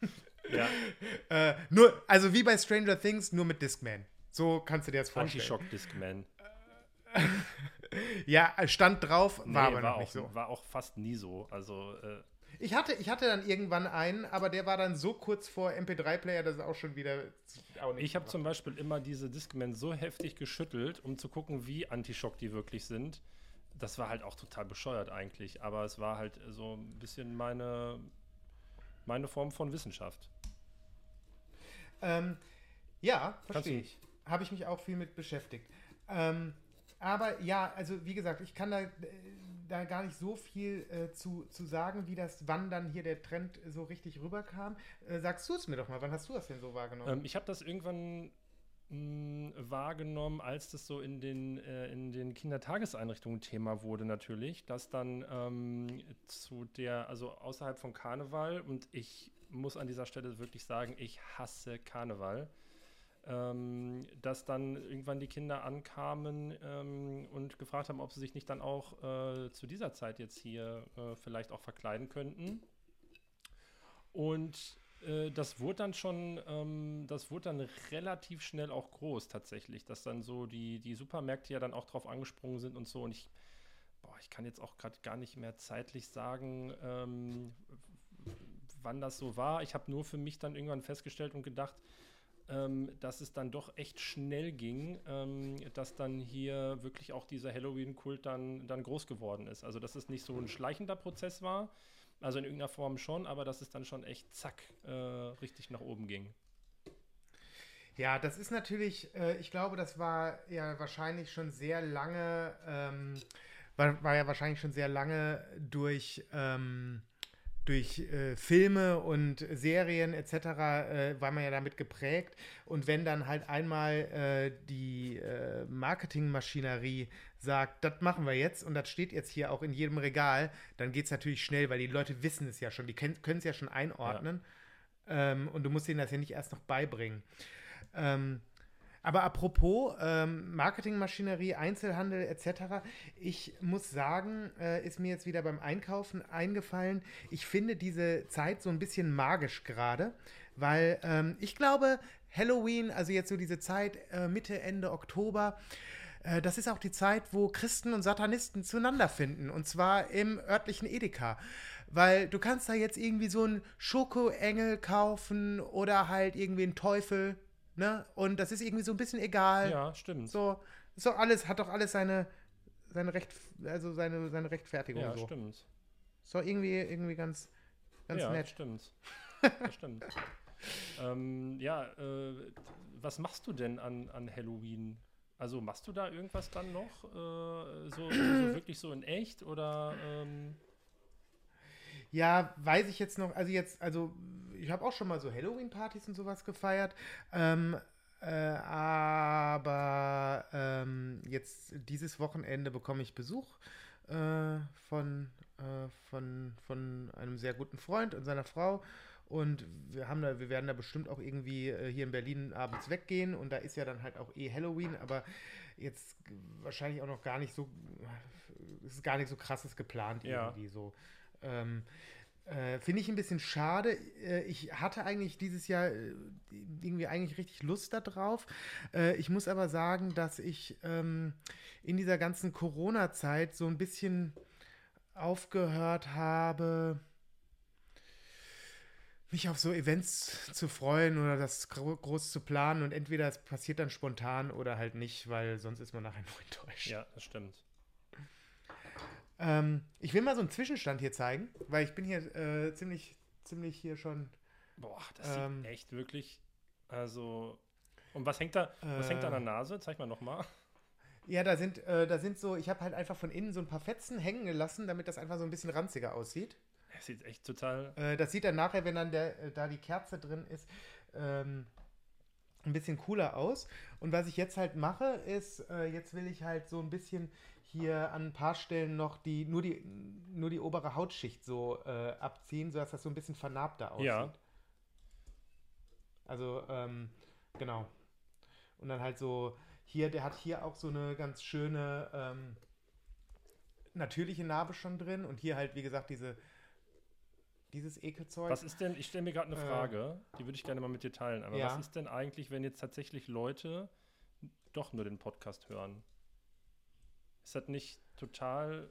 S1: ja. äh, nur, also wie bei Stranger Things, nur mit Discman. So kannst du dir das vorstellen.
S2: Anti-Shock Discman.
S1: ja, stand drauf, war nee, aber
S2: war
S1: noch
S2: nicht so. War auch fast nie so. Also äh,
S1: ich hatte, ich hatte dann irgendwann einen, aber der war dann so kurz vor MP3-Player, dass es auch schon wieder
S2: auch Ich habe zum Beispiel immer diese Discman so heftig geschüttelt, um zu gucken, wie Antischock die wirklich sind. Das war halt auch total bescheuert eigentlich, aber es war halt so ein bisschen meine, meine Form von Wissenschaft.
S1: Ähm, ja, verstehe ich. Habe ich mich auch viel mit beschäftigt. Ähm, aber ja, also wie gesagt, ich kann da, da gar nicht so viel äh, zu, zu sagen, wie das, wann dann hier der Trend so richtig rüberkam. Äh, sagst du es mir doch mal, wann hast du das denn so wahrgenommen?
S2: Ähm, ich habe das irgendwann mh, wahrgenommen, als das so in den, äh, in den Kindertageseinrichtungen Thema wurde natürlich, dass dann ähm, zu der, also außerhalb von Karneval und ich muss an dieser Stelle wirklich sagen, ich hasse Karneval ähm, dass dann irgendwann die Kinder ankamen ähm, und gefragt haben, ob sie sich nicht dann auch äh, zu dieser Zeit jetzt hier äh, vielleicht auch verkleiden könnten. Und äh, das wurde dann schon, ähm, das wurde dann relativ schnell auch groß tatsächlich, dass dann so die, die Supermärkte ja dann auch drauf angesprungen sind und so. Und ich, boah, ich kann jetzt auch gerade gar nicht mehr zeitlich sagen, ähm, wann das so war. Ich habe nur für mich dann irgendwann festgestellt und gedacht, ähm, dass es dann doch echt schnell ging, ähm, dass dann hier wirklich auch dieser Halloween-Kult dann, dann groß geworden ist. Also dass es nicht so ein schleichender Prozess war, also in irgendeiner Form schon, aber dass es dann schon echt zack äh, richtig nach oben ging.
S1: Ja, das ist natürlich, äh, ich glaube, das war ja wahrscheinlich schon sehr lange, ähm, war, war, ja wahrscheinlich schon sehr lange durch ähm, durch äh, Filme und Serien etc. Äh, war man ja damit geprägt. Und wenn dann halt einmal äh, die äh, Marketingmaschinerie sagt, das machen wir jetzt und das steht jetzt hier auch in jedem Regal, dann geht es natürlich schnell, weil die Leute wissen es ja schon, die können es ja schon einordnen. Ja. Ähm, und du musst ihnen das ja nicht erst noch beibringen. Ähm, aber apropos ähm, Marketingmaschinerie, Einzelhandel etc., ich muss sagen, äh, ist mir jetzt wieder beim Einkaufen eingefallen, ich finde diese Zeit so ein bisschen magisch gerade, weil ähm, ich glaube, Halloween, also jetzt so diese Zeit äh, Mitte, Ende Oktober, äh, das ist auch die Zeit, wo Christen und Satanisten zueinander finden. Und zwar im örtlichen Edeka. Weil du kannst da jetzt irgendwie so einen Schokoengel kaufen oder halt irgendwie einen Teufel. Ne? Und das ist irgendwie so ein bisschen egal.
S2: Ja, stimmt.
S1: So, so alles, hat doch alles seine, seine Recht, also seine, seine Rechtfertigung.
S2: Ja,
S1: so.
S2: stimmt.
S1: So irgendwie, irgendwie ganz, ganz
S2: ja,
S1: nett.
S2: Stimmt. Das stimmt. ähm, ja, äh, was machst du denn an, an Halloween? Also machst du da irgendwas dann noch? Äh, so, so, wirklich so in echt oder? Ähm
S1: ja, weiß ich jetzt noch, also jetzt, also ich habe auch schon mal so Halloween-Partys und sowas gefeiert, ähm, äh, aber ähm, jetzt dieses Wochenende bekomme ich Besuch äh, von, äh, von, von einem sehr guten Freund und seiner Frau. Und wir haben da, wir werden da bestimmt auch irgendwie äh, hier in Berlin abends weggehen und da ist ja dann halt auch eh Halloween, aber jetzt wahrscheinlich auch noch gar nicht so, es ist gar nicht so krasses geplant
S2: ja.
S1: irgendwie so. Ähm, äh, Finde ich ein bisschen schade. Äh, ich hatte eigentlich dieses Jahr äh, irgendwie eigentlich richtig Lust darauf. Äh, ich muss aber sagen, dass ich ähm, in dieser ganzen Corona-Zeit so ein bisschen aufgehört habe, mich auf so Events zu freuen oder das groß zu planen und entweder es passiert dann spontan oder halt nicht, weil sonst ist man nachher nur enttäuscht.
S2: Ja, das stimmt.
S1: Ähm, ich will mal so einen Zwischenstand hier zeigen, weil ich bin hier äh, ziemlich, ziemlich hier schon.
S2: Boah, das ähm, sieht echt wirklich. Also. Und was hängt da, was hängt da an der Nase? Zeig mal nochmal.
S1: Ja, da sind, äh, da sind so, ich habe halt einfach von innen so ein paar Fetzen hängen gelassen, damit das einfach so ein bisschen ranziger aussieht.
S2: Das sieht echt total.
S1: Äh, das sieht dann nachher, wenn dann der, äh, da die Kerze drin ist, ähm, ein bisschen cooler aus. Und was ich jetzt halt mache, ist, äh, jetzt will ich halt so ein bisschen hier an ein paar Stellen noch die, nur die, nur die obere Hautschicht so äh, abziehen, sodass das so ein bisschen vernarbter aussieht.
S2: Ja.
S1: Also, ähm, genau. Und dann halt so, hier, der hat hier auch so eine ganz schöne ähm, natürliche Narbe schon drin und hier halt, wie gesagt, diese dieses Ekelzeug.
S2: Was ist denn, ich stelle mir gerade eine
S1: Äh,
S2: Frage, die würde ich gerne mal mit dir teilen, aber
S1: ja.
S2: was ist denn eigentlich, wenn jetzt tatsächlich Leute doch nur den Podcast hören? Ist das nicht total,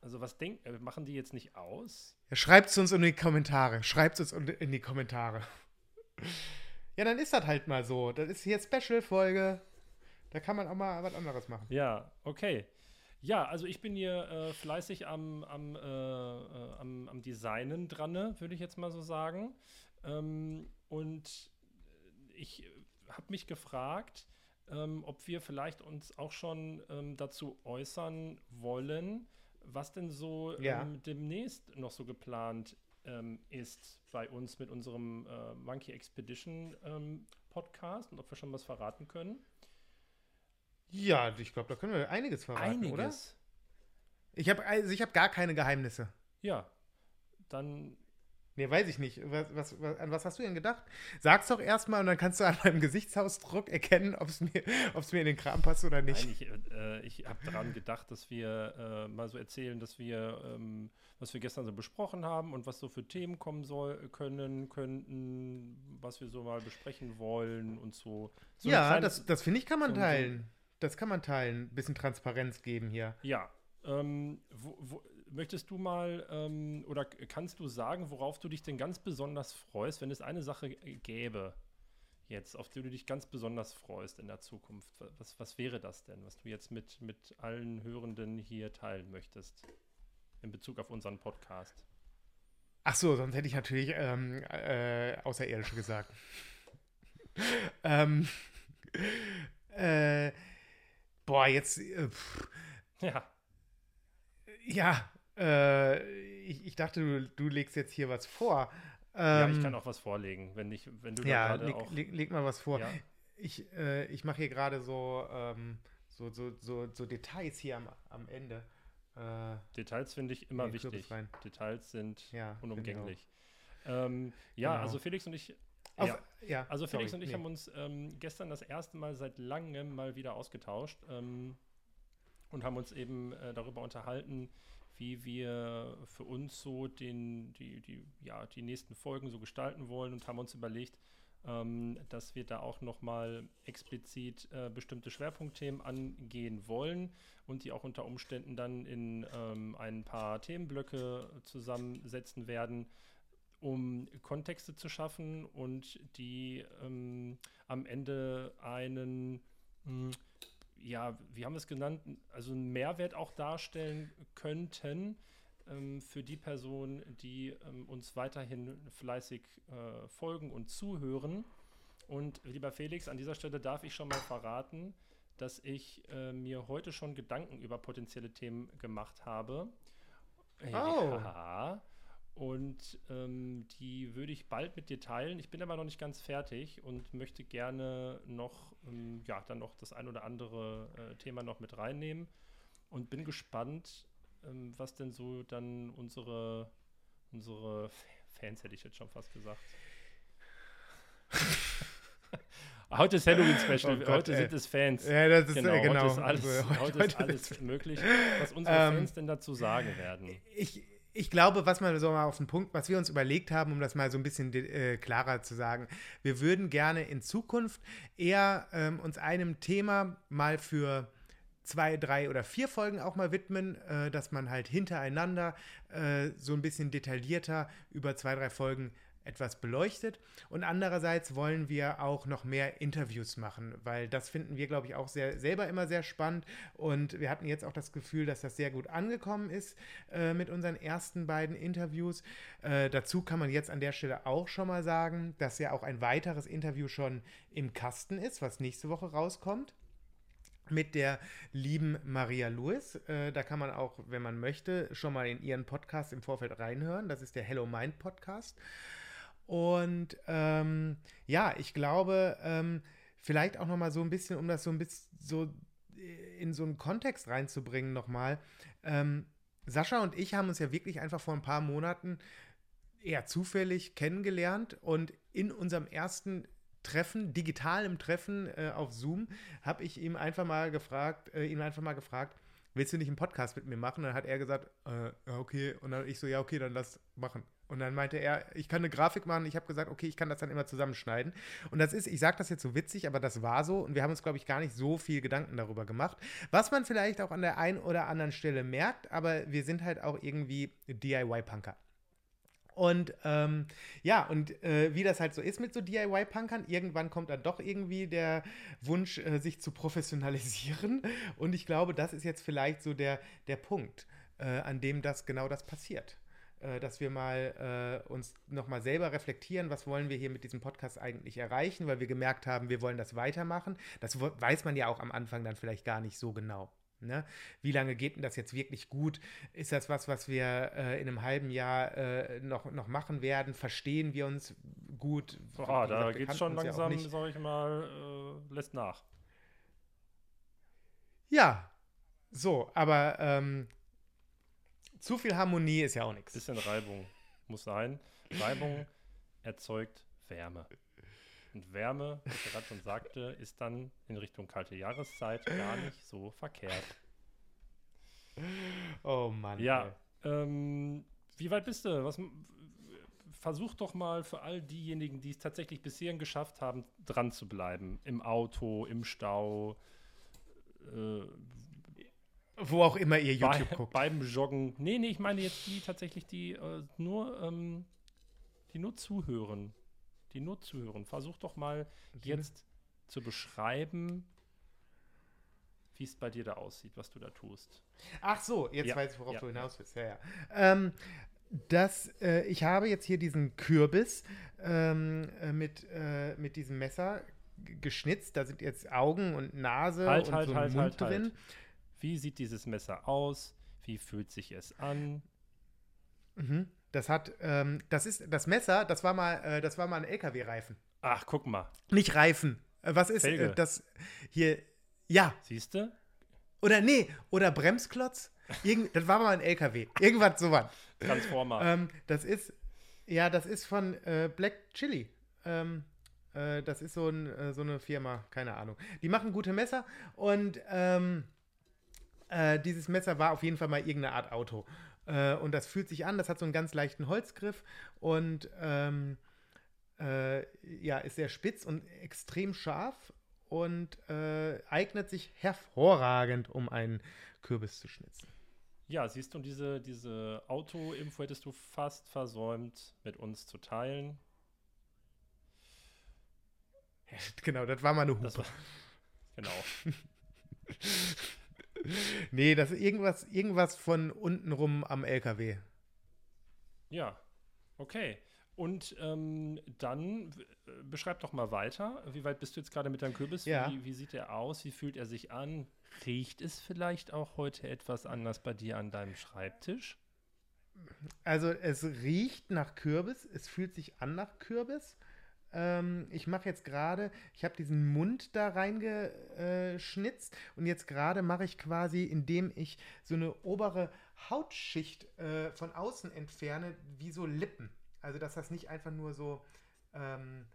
S2: also was denken, äh, machen die jetzt nicht aus?
S1: Ja, Schreibt es uns in die Kommentare. Schreibt es uns in die Kommentare. Ja, dann ist das halt mal so. Das ist hier Special-Folge. Da kann man auch mal was anderes machen.
S2: Ja, okay. Ja, also ich bin hier äh, fleißig am, am, äh, äh, am, am Designen dran, ne, würde ich jetzt mal so sagen. Ähm, und ich habe mich gefragt, ähm, ob wir vielleicht uns auch schon ähm, dazu äußern wollen, was denn so
S1: Ja.
S2: ähm, demnächst noch so geplant ähm, ist bei uns mit unserem äh, Monkey Expedition ähm, Podcast und ob wir schon was verraten können.
S1: Ja, ich glaube, da können wir einiges verraten, oder?
S2: Einiges.
S1: Ich habe also ich hab gar keine Geheimnisse.
S2: Ja, dann
S1: Nee, weiß ich nicht. Was, was, was, an was hast du denn gedacht? Sag's doch erstmal und dann kannst du an meinem Gesichtsausdruck erkennen, ob es mir, ob's mir in den Kram passt oder nicht.
S2: Nein, ich, äh, ich habe daran gedacht, dass wir äh, mal so erzählen, dass wir, ähm, was wir gestern so besprochen haben und was so für Themen kommen soll, können, könnten, was wir so mal besprechen wollen und so. so
S1: ja,
S2: kleine-
S1: das, das finde ich, kann man
S2: so- so-
S1: teilen. Das kann man teilen. Ein bisschen Transparenz geben hier.
S2: Ja. Ähm, wo, wo, möchtest du mal ähm, oder kannst du sagen, worauf du dich denn ganz besonders freust, wenn es eine Sache gäbe jetzt, auf die du dich ganz besonders freust in der Zukunft? Wa- Was, was wäre das denn, was du jetzt mit, mit allen Hörenden hier teilen möchtest in Bezug auf unseren Podcast?
S1: Ach so, sonst hätte ich natürlich ähm, äh, Außerirdische gesagt. ähm, äh, boah, jetzt, äh,
S2: Ja,
S1: ja, äh, ich, ich dachte, du, du legst jetzt hier was vor.
S2: ja,
S1: Ähm,
S2: ich kann auch was vorlegen, wenn, ich, wenn du da
S1: Ja,
S2: gerade
S1: leg,
S2: auch.
S1: leg, leg mal was vor.
S2: Ja.
S1: Ich, äh, ich mache hier gerade so, ähm, so, so, so, so Details hier am, am Ende. Äh,
S2: Details finde ich immer wichtig. Details sind
S1: Ja,
S2: unumgänglich. Ähm, ja,
S1: Genau.
S2: also Felix und ich.
S1: auf,
S2: ja.
S1: ja.
S2: Also Felix
S1: sorry,
S2: und ich
S1: nee.
S2: haben uns ähm, gestern das erste Mal seit langem mal wieder ausgetauscht ähm, und haben uns eben äh, darüber unterhalten, wie wir für uns so den, die, die, ja, die nächsten Folgen so gestalten wollen und haben uns überlegt, ähm, dass wir da auch nochmal explizit äh, bestimmte Schwerpunktthemen angehen wollen und die auch unter Umständen dann in ähm, ein paar Themenblöcke zusammensetzen werden, um Kontexte zu schaffen und die ähm, am Ende einen, mh, ja, wie haben wir es genannt, also einen Mehrwert auch darstellen könnten ähm, für die Personen, die ähm, uns weiterhin fleißig äh, folgen und zuhören. Und lieber Felix, an dieser Stelle darf ich schon mal verraten, dass ich äh, mir heute schon Gedanken über potenzielle Themen gemacht habe.
S1: Oh.
S2: Ja. Und ähm, die würde ich bald mit dir teilen. Ich bin aber noch nicht ganz fertig und möchte gerne noch, ähm, ja, dann noch das ein oder andere äh, Thema noch mit reinnehmen. Und bin gespannt, ähm, was denn so dann unsere, unsere Fans, hätte ich jetzt schon fast gesagt. Heute ist Halloween-Special,
S1: Oh
S2: heute
S1: ey.
S2: sind es Fans.
S1: Ja, das ist
S2: genau,
S1: äh, genau.
S2: heute ist alles,
S1: Also,
S2: heute ist alles möglich, was unsere
S1: Ähm,
S2: Fans denn dazu sagen werden.
S1: ich, ich glaube, was man so mal auf den Punkt, was wir uns überlegt haben, um das mal so ein bisschen äh, klarer zu sagen, wir würden gerne in Zukunft eher ähm, uns einem Thema mal für zwei, drei oder vier Folgen auch mal widmen, äh, dass man halt hintereinander äh, so ein bisschen detaillierter über zwei, drei Folgen etwas beleuchtet. Und andererseits wollen wir auch noch mehr Interviews machen, weil das finden wir, glaube ich, auch sehr, selber immer sehr spannend. Und wir hatten jetzt auch das Gefühl, dass das sehr gut angekommen ist äh, mit unseren ersten beiden Interviews. Äh, dazu kann man jetzt an der Stelle auch schon mal sagen, dass ja auch ein weiteres Interview schon im Kasten ist, was nächste Woche rauskommt mit der lieben Maria Lewis. Äh, da kann man auch, wenn man möchte, schon mal in ihren Podcast im Vorfeld reinhören. Das ist der Hello Mind Podcast. Und ähm, ja, ich glaube, ähm, vielleicht auch noch mal so ein bisschen, um das so ein bisschen so in so einen Kontext reinzubringen nochmal. Ähm, Sascha und ich haben uns ja wirklich einfach vor ein paar Monaten eher zufällig kennengelernt und in unserem ersten Treffen, digitalem Treffen äh, auf Zoom, habe ich ihm einfach mal gefragt, äh, ihn einfach mal gefragt, willst du nicht einen Podcast mit mir machen? dann hat er gesagt, äh, okay. Und dann ich so, ja, okay, dann lass machen. Und dann meinte er, ich kann eine Grafik machen. Ich habe gesagt, okay, ich kann das dann immer zusammenschneiden. Und das ist, ich sage das jetzt so witzig, aber das war so. Und wir haben uns, glaube ich, gar nicht so viel Gedanken darüber gemacht. Was man vielleicht auch an der einen oder anderen Stelle merkt, aber wir sind halt auch irgendwie DIY-Punker. Und ähm, ja, und äh, wie das halt so ist mit so DIY-Punkern, irgendwann kommt dann doch irgendwie der Wunsch, äh, sich zu professionalisieren. Und ich glaube, das ist jetzt vielleicht so der, der Punkt, äh, an dem das genau das passiert. Äh, dass wir mal äh, uns nochmal selber reflektieren, was wollen wir hier mit diesem Podcast eigentlich erreichen, weil wir gemerkt haben, wir wollen das weitermachen. Das weiß man ja auch am Anfang dann vielleicht gar nicht so genau. Ne? Wie lange geht denn das jetzt wirklich gut? Ist das was, was wir äh, in einem halben Jahr äh, noch, noch machen werden? Verstehen wir uns gut?
S2: Ah, da geht es schon langsam, ja sag ich mal, äh, lässt nach.
S1: Ja, so, aber ähm, zu viel Harmonie ist ja auch nichts.
S2: Bisschen Reibung muss sein. Reibung erzeugt Wärme. Und Wärme, wie ich gerade schon sagte, ist dann in Richtung kalte Jahreszeit gar nicht so verkehrt.
S1: Oh Mann.
S2: Ja. Ähm, wie weit bist du? Was, versuch doch mal für all diejenigen, die es tatsächlich bisher geschafft haben, dran zu bleiben. Im Auto, im Stau. Äh,
S1: Wo auch immer ihr YouTube
S2: bei,
S1: guckt.
S2: Beim Joggen. Nee, nee, ich meine jetzt die tatsächlich, die äh, nur, ähm, die nur zuhören die nur zuhören. Versuch doch mal jetzt zu beschreiben, wie es bei dir da aussieht, was du da tust.
S1: Ach so, jetzt ja. weiß ich, worauf ja. du hinaus willst. Ja, ja. Ähm, das, äh, ich habe jetzt hier diesen Kürbis ähm, äh, mit, äh, mit diesem Messer geschnitzt. Da sind jetzt Augen und Nase
S2: halt,
S1: und
S2: halt,
S1: so
S2: ein halt,
S1: Mund
S2: halt,
S1: drin.
S2: Halt. Wie sieht dieses Messer aus? Wie fühlt sich es an?
S1: Mhm. Das hat, ähm, das ist, das Messer, das war mal, äh, das war mal ein LKW-Reifen.
S2: Ach, guck mal.
S1: Nicht Reifen. Äh, was ist äh, das hier? Ja.
S2: Siehst du?
S1: Oder nee, oder Bremsklotz. Irgend, das war mal ein LKW. Irgendwas sowas.
S2: Transformer.
S1: Ähm, das ist, ja, das ist von äh, Black Chili. Ähm, äh, das ist so, ein, so, eine Firma, keine Ahnung. Die machen gute Messer und ähm, dieses Messer war auf jeden Fall mal irgendeine Art Auto. Äh, und das fühlt sich an, das hat so einen ganz leichten Holzgriff und ähm, äh, ja, ist sehr spitz und extrem scharf und äh, eignet sich hervorragend, um einen Kürbis zu schnitzen.
S2: Ja, siehst du, diese, diese Auto-Info hättest du fast versäumt, mit uns zu teilen.
S1: Genau, das war meine Hupe.
S2: War, genau.
S1: nee, das ist irgendwas, irgendwas von unten rum am LKW.
S2: Ja, okay. Und ähm, dann äh, beschreib doch mal weiter. Wie weit bist du jetzt gerade mit deinem Kürbis?
S1: Ja.
S2: Wie, wie, sieht er aus? Wie fühlt er sich an? Riecht es vielleicht auch heute etwas anders bei dir an deinem Schreibtisch?
S1: Also es riecht nach Kürbis, es fühlt sich an nach Kürbis. Ähm, ich mache jetzt gerade, ich habe diesen Mund da reingeschnitzt und jetzt gerade mache ich quasi, indem ich so eine obere Hautschicht äh, von außen entferne, wie so Lippen. Also dass das nicht einfach nur so ähm,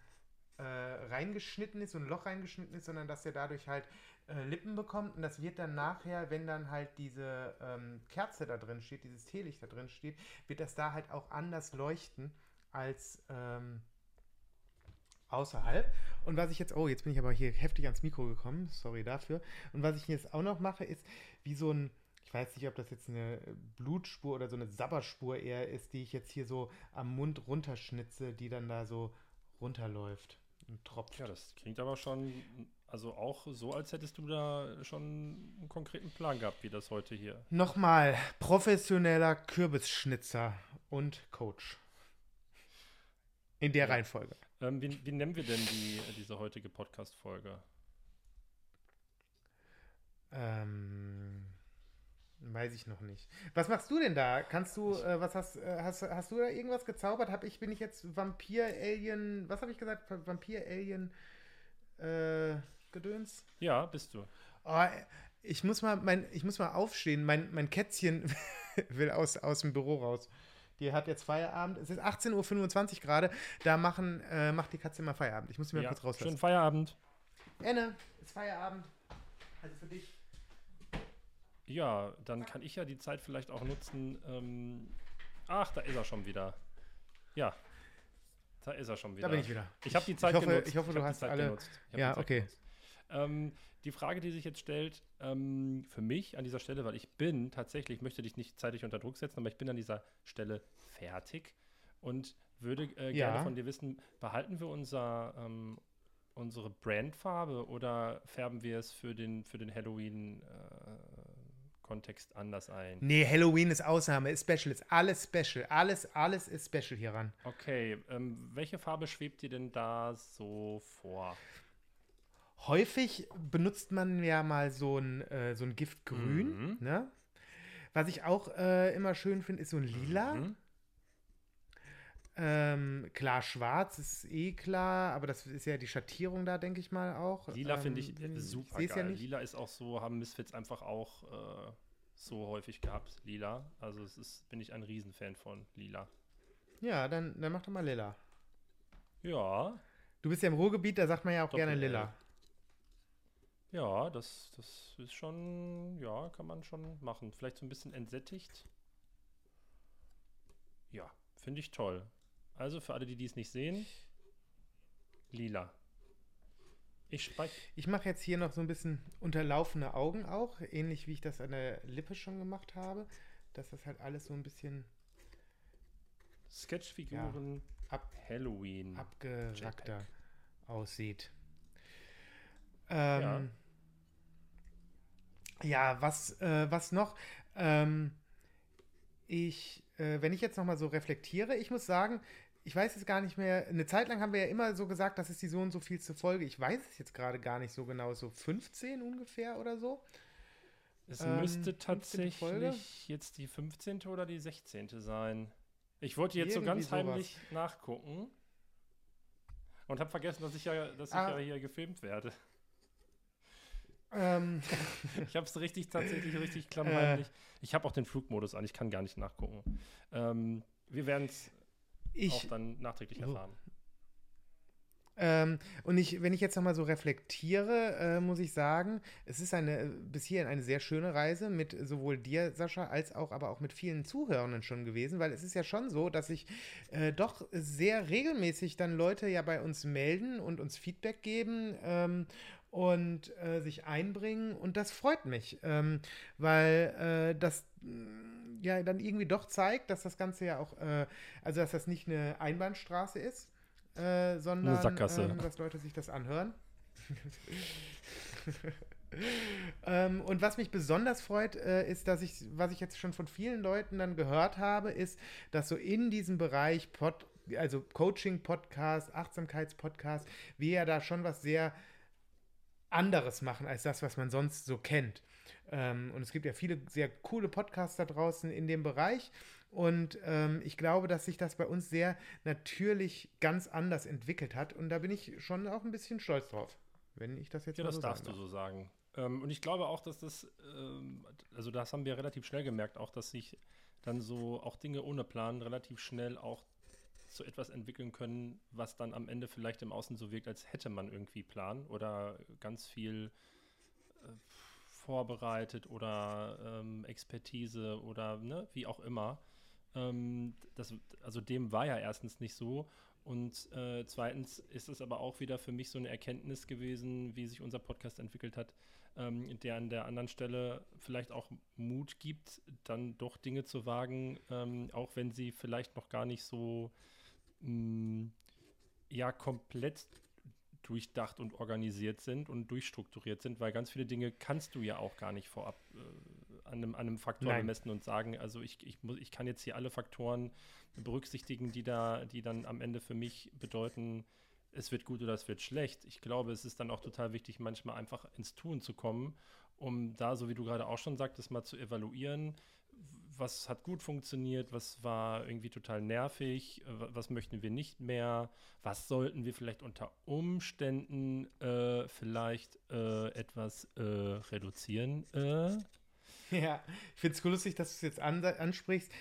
S1: äh, reingeschnitten ist, so ein Loch reingeschnitten ist, sondern dass er dadurch halt äh, Lippen bekommt und das wird dann nachher, wenn dann halt diese ähm, Kerze da drin steht, dieses Teelicht da drin steht, wird das da halt auch anders leuchten als ähm, außerhalb. Und was ich jetzt, oh, jetzt bin ich aber hier heftig ans Mikro gekommen, sorry dafür. Und was ich jetzt auch noch mache, ist wie so ein, ich weiß nicht, ob das jetzt eine Blutspur oder so eine Sabberspur eher ist, die ich jetzt hier so am Mund runterschnitze, die dann da so runterläuft und tropft.
S2: Ja, das klingt aber schon, also auch so, als hättest du da schon einen konkreten Plan gehabt, wie das heute hier.
S1: Nochmal, professioneller Kürbisschnitzer und Coach. In der
S2: Ja.
S1: Reihenfolge.
S2: Ähm, wie, wie nennen wir denn die, diese heutige Podcast-Folge?
S1: Ähm, weiß ich noch nicht. Was machst du denn da? Kannst du, äh, was hast, äh, hast, hast du da irgendwas gezaubert? Hab ich, bin ich jetzt Vampir, Alien, was habe ich gesagt? Vampir, Alien, äh, Gedöns?
S2: Ja, bist du.
S1: Oh, ich muss mal, mein, ich muss mal aufstehen. Mein, mein Kätzchen will aus, aus dem Büro raus. Die hat jetzt Feierabend. Es ist 18.25 Uhr gerade. Da machen, äh, macht die Katze immer Feierabend. Ich muss sie mal
S2: Ja,
S1: kurz rauslassen.
S2: schönen Feierabend.
S1: Enne, ist Feierabend. Also für dich.
S2: Ja, dann kann ich ja die Zeit vielleicht auch nutzen. Ähm, ach, da ist er schon wieder. Ja, da ist er schon wieder.
S1: Da bin ich wieder.
S2: Ich habe die Zeit
S1: ich hoffe,
S2: genutzt.
S1: Ich hoffe, du
S2: die
S1: hast
S2: Zeit
S1: alle.
S2: genutzt. Ich
S1: Ja, okay.
S2: Ähm, die Frage, die sich jetzt stellt, ähm, für mich an dieser Stelle, weil ich bin tatsächlich, ich möchte dich nicht zeitlich unter Druck setzen, aber ich bin an dieser Stelle fertig und würde äh, gerne
S1: Ja.
S2: von dir wissen, behalten wir unser, ähm, unsere Brandfarbe oder färben wir es für den, für den Halloween-Kontext anders ein?
S1: Nee, Halloween ist Ausnahme, ist Special, ist alles Special. Alles, alles ist Special hieran.
S2: Okay, ähm, welche Farbe schwebt dir denn da so vor?
S1: Häufig benutzt man ja mal so ein, äh, so ein Giftgrün,
S2: Mhm.
S1: ne? Was ich auch äh, immer schön finde, ist so ein Lila.
S2: Mhm.
S1: Ähm, klar, schwarz ist eh klar, aber das ist ja die Schattierung da, denke ich mal auch.
S2: Lila
S1: ähm,
S2: finde ich super
S1: seh's
S2: geil.
S1: ja nicht.
S2: Lila ist auch so, haben Misfits einfach auch äh, so häufig gehabt. Lila. Also es ist, bin ich ein Riesenfan von Lila.
S1: Ja, dann, dann mach doch mal lila.
S2: Ja,
S1: Du bist ja im Ruhrgebiet, da sagt man ja auch gerne
S2: Doppel-L.
S1: lila.
S2: Ja, das, das ist schon, ja, kann man schon machen. Vielleicht so ein bisschen entsättigt. Ja, finde ich toll. Also für alle, die dies nicht sehen, lila. Ich.
S1: Ich mache jetzt hier noch so ein bisschen unterlaufene Augen auch, ähnlich wie ich das an der Lippe schon gemacht habe, dass das halt alles so ein bisschen
S2: Sketchfiguren
S1: ab,
S2: Halloween.
S1: abgerackter aussieht. Ähm, ja. Was, äh, was noch? Ähm, ich, äh, wenn ich jetzt noch mal so reflektiere, ich muss sagen, ich weiß es gar nicht mehr. Eine Zeit lang haben wir ja immer so gesagt, das ist die so und so vielste Folge. Ich weiß es jetzt gerade gar nicht so genau. So 15 ungefähr oder so.
S2: Es
S1: Ähm,
S2: müsste
S1: 15. Folge?
S2: tatsächlich jetzt die 15. oder die 16. sein. Ich wollte jetzt so
S1: Irgendwie
S2: ganz
S1: sowas.
S2: heimlich nachgucken und habe vergessen, dass ich ja, dass ich
S1: Ah.
S2: ja hier gefilmt werde.
S1: Ähm,
S2: Ich habe es richtig, tatsächlich richtig
S1: Äh.
S2: klammheimlich. Ich habe auch den Flugmodus an, ich kann gar nicht nachgucken. Ähm, wir werden es auch dann nachträglich
S1: Oh.
S2: erfahren.
S1: Ähm, und ich, wenn ich jetzt nochmal so reflektiere, äh, muss ich sagen, es ist eine bis hierhin eine sehr schöne Reise mit sowohl dir, Sascha, als auch aber auch mit vielen Zuhörenden schon gewesen, weil es ist ja schon so, dass sich äh, doch sehr regelmäßig dann Leute ja bei uns melden und uns Feedback geben ähm, und äh, sich einbringen und das freut mich, ähm, weil äh, das mh, ja dann irgendwie doch zeigt, dass das Ganze ja auch, äh, also dass das nicht eine Einbahnstraße ist, äh, sondern
S2: Sackgasse.
S1: Ähm, dass Leute sich das anhören. ähm, und was mich besonders freut, äh, ist, dass ich, was ich jetzt schon von vielen Leuten dann gehört habe, ist, dass so in diesem Bereich Pod, also Coaching-Podcast, Achtsamkeits-Podcast, wir ja da schon was sehr anderes machen als das, was man sonst so kennt. Ähm, und es gibt ja viele sehr coole Podcasts da draußen in dem Bereich. Und ähm, ich glaube, dass sich das bei uns sehr natürlich ganz anders entwickelt hat. Und da bin ich schon auch ein bisschen stolz drauf, wenn ich das jetzt
S2: Ja,
S1: mal
S2: das
S1: so
S2: darfst du so sagen. Ähm, und ich glaube auch, dass das, ähm, also das haben wir relativ schnell gemerkt, auch dass sich dann so auch Dinge ohne Plan relativ schnell auch zu etwas entwickeln können, was dann am Ende vielleicht im Außen so wirkt, als hätte man irgendwie Plan oder ganz viel äh, vorbereitet oder ähm, Expertise oder ne, wie auch immer. Ähm, das, also dem war ja erstens nicht so Und äh, zweitens ist es aber auch wieder für mich so eine Erkenntnis gewesen, wie sich unser Podcast entwickelt hat, ähm, der an der anderen Stelle vielleicht auch Mut gibt, dann doch Dinge zu wagen, ähm, auch wenn sie vielleicht noch gar nicht so mh, mm, ja komplett durchdacht und organisiert sind und durchstrukturiert sind, weil ganz viele Dinge kannst du ja auch gar nicht vorab äh, an, einem, an einem Faktor Nein. bemessen und sagen, also ich, ich, muss, ich kann jetzt hier alle Faktoren berücksichtigen, die da, die dann am Ende für mich bedeuten, es wird gut oder es wird schlecht. Ich glaube, es ist dann auch total wichtig, manchmal einfach ins Tun zu kommen, um da, so wie du gerade auch schon sagtest, mal zu evaluieren, was hat gut funktioniert, was war irgendwie total nervig, was möchten wir nicht mehr, was sollten wir vielleicht unter Umständen äh, vielleicht äh, etwas äh, reduzieren. Äh?
S1: Ja, ich finde es cool lustig, dass du es jetzt an, ansprichst.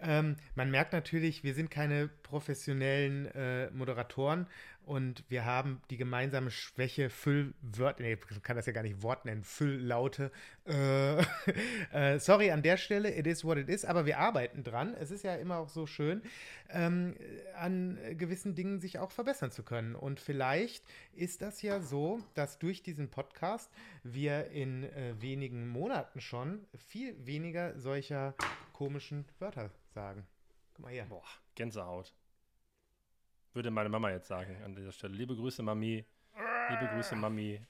S1: Ähm, man merkt natürlich, wir sind keine professionellen äh, Moderatoren und wir haben die gemeinsame Schwäche, Füllwörter, nee, ich kann das ja gar nicht Wort nennen, Fülllaute. Äh, äh, sorry an der Stelle, it is what it is, aber wir arbeiten dran. Es ist ja immer auch so schön, ähm, an gewissen Dingen sich auch verbessern zu können. Und vielleicht ist das ja so, dass durch diesen Podcast wir in äh, wenigen Monaten schon viel weniger solcher komischen Wörter sagen.
S2: Guck mal hier. Boah, Gänsehaut. Würde meine Mama jetzt sagen an dieser Stelle. Liebe Grüße, Mami. Liebe Grüße, Mami.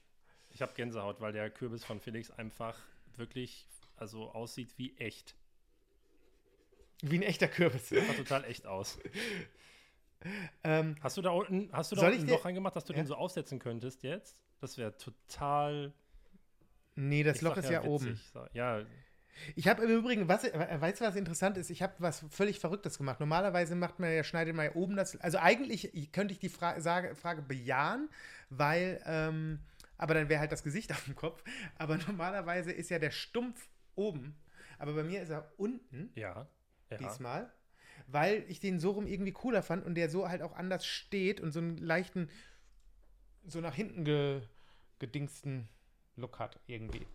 S2: Ich habe Gänsehaut, weil der Kürbis von Felix einfach wirklich also aussieht wie echt.
S1: Wie ein echter Kürbis.
S2: Sieht total echt aus. Ähm, hast du da unten, hast du da unten ein Loch reingemacht, dass du ja? den so aufsetzen könntest jetzt? Das wäre total.
S1: Nee, das Loch ist ja, ja oben.
S2: Ja,
S1: ich habe im Übrigen, was, weißt du, was interessant ist? Ich habe was völlig Verrücktes gemacht. Normalerweise macht man ja, schneidet man ja oben das. Also eigentlich könnte ich die Fra Sage, Frage bejahen, weil, ähm, aber dann wäre halt das Gesicht auf dem Kopf. Aber normalerweise ist ja der Stumpf oben. Aber bei mir ist er unten.
S2: Ja. ja.
S1: Diesmal. Weil ich den so rum irgendwie cooler fand und der so halt auch anders steht und so einen leichten, so nach hinten ge, gedingsten Look hat irgendwie.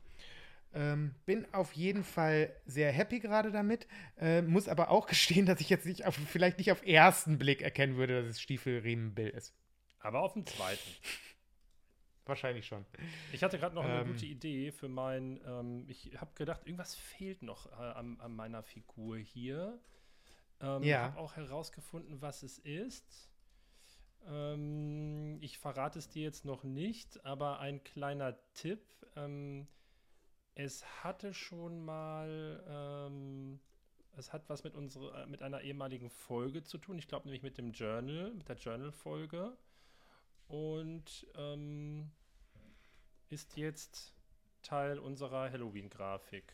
S1: Ähm, bin auf jeden Fall sehr happy gerade damit. Äh, muss aber auch gestehen, dass ich jetzt nicht auf, vielleicht nicht auf ersten Blick erkennen würde, dass es Stiefelriemenbill ist.
S2: Aber auf dem zweiten.
S1: Wahrscheinlich schon.
S2: Ich hatte gerade noch eine ähm, gute Idee für mein. Ähm, ich habe gedacht, irgendwas fehlt noch äh, an, an, meiner Figur hier. Ähm, ja. Ich habe auch herausgefunden, was es ist. Ähm, ich verrate es dir jetzt noch nicht, aber ein kleiner Tipp. Ähm, es hatte schon mal, ähm, es hat was mit unserer, äh, mit einer ehemaligen Folge zu tun. Ich glaube nämlich mit dem Journal, mit der Journal-Folge. Und ähm, ist jetzt Teil unserer Halloween-Grafik.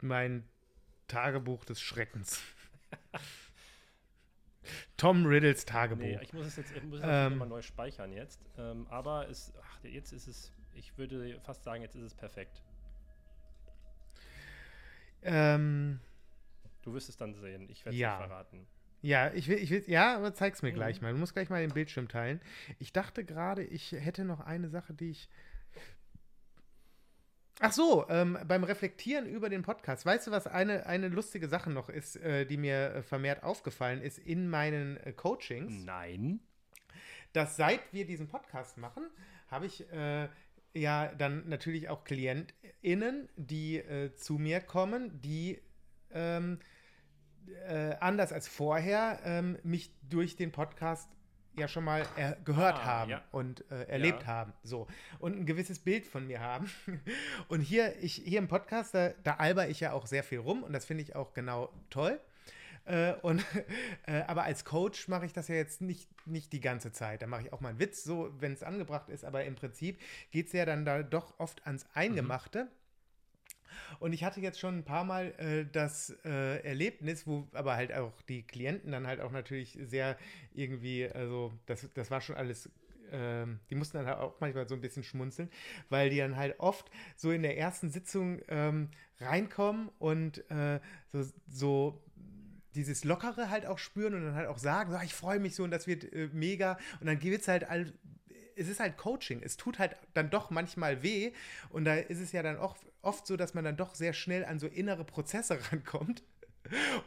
S1: Mein Tagebuch des Schreckens. Tom Riddles Tagebuch. Nee,
S2: ich muss es jetzt, ich muss es ähm, nochmal neu speichern jetzt. Ähm, aber es, ach, jetzt ist es ich würde fast sagen, jetzt ist es perfekt.
S1: Ähm,
S2: du wirst es dann sehen. Ich werde es
S1: ja.
S2: verraten.
S1: Ja, ich will, ich will, ja, aber zeig's mir mhm. gleich mal. Du musst gleich mal den Bildschirm teilen. Ich dachte gerade, ich hätte noch eine Sache, die ich. Ach so, ähm, beim Reflektieren über den Podcast. Weißt du, was eine, eine lustige Sache noch ist, äh, die mir äh, vermehrt aufgefallen ist in meinen äh, Coachings?
S2: Nein.
S1: Dass seit wir diesen Podcast machen, habe ich äh, ja dann natürlich auch KlientInnen, die äh, zu mir kommen, die ähm, äh, anders als vorher ähm, mich durch den Podcast ja schon mal äh, gehört ah, haben ja. und äh, erlebt ja. haben. So. Und ein gewisses Bild von mir haben. Und hier, ich, hier im Podcast, da, da alber ich ja auch sehr viel rum und das finde ich auch genau toll. Äh, und, äh, aber als Coach mache ich das ja jetzt nicht, nicht die ganze Zeit. Da mache ich auch mal einen Witz, so wenn es angebracht ist. Aber im Prinzip geht es ja dann da doch oft ans Eingemachte. Mhm. Und ich hatte jetzt schon ein paar Mal äh, das äh, Erlebnis, wo aber halt auch die Klienten dann halt auch natürlich sehr irgendwie, also das, das war schon alles ähm, die mussten dann halt auch manchmal so ein bisschen schmunzeln, weil die dann halt oft so in der ersten Sitzung ähm, reinkommen und äh, so, so dieses Lockere halt auch spüren und dann halt auch sagen, so, ich freue mich so und das wird äh, mega. Und dann geht es halt, all, es ist halt Coaching. Es tut halt dann doch manchmal weh. Und da ist es ja dann auch oft so, dass man dann doch sehr schnell an so innere Prozesse rankommt.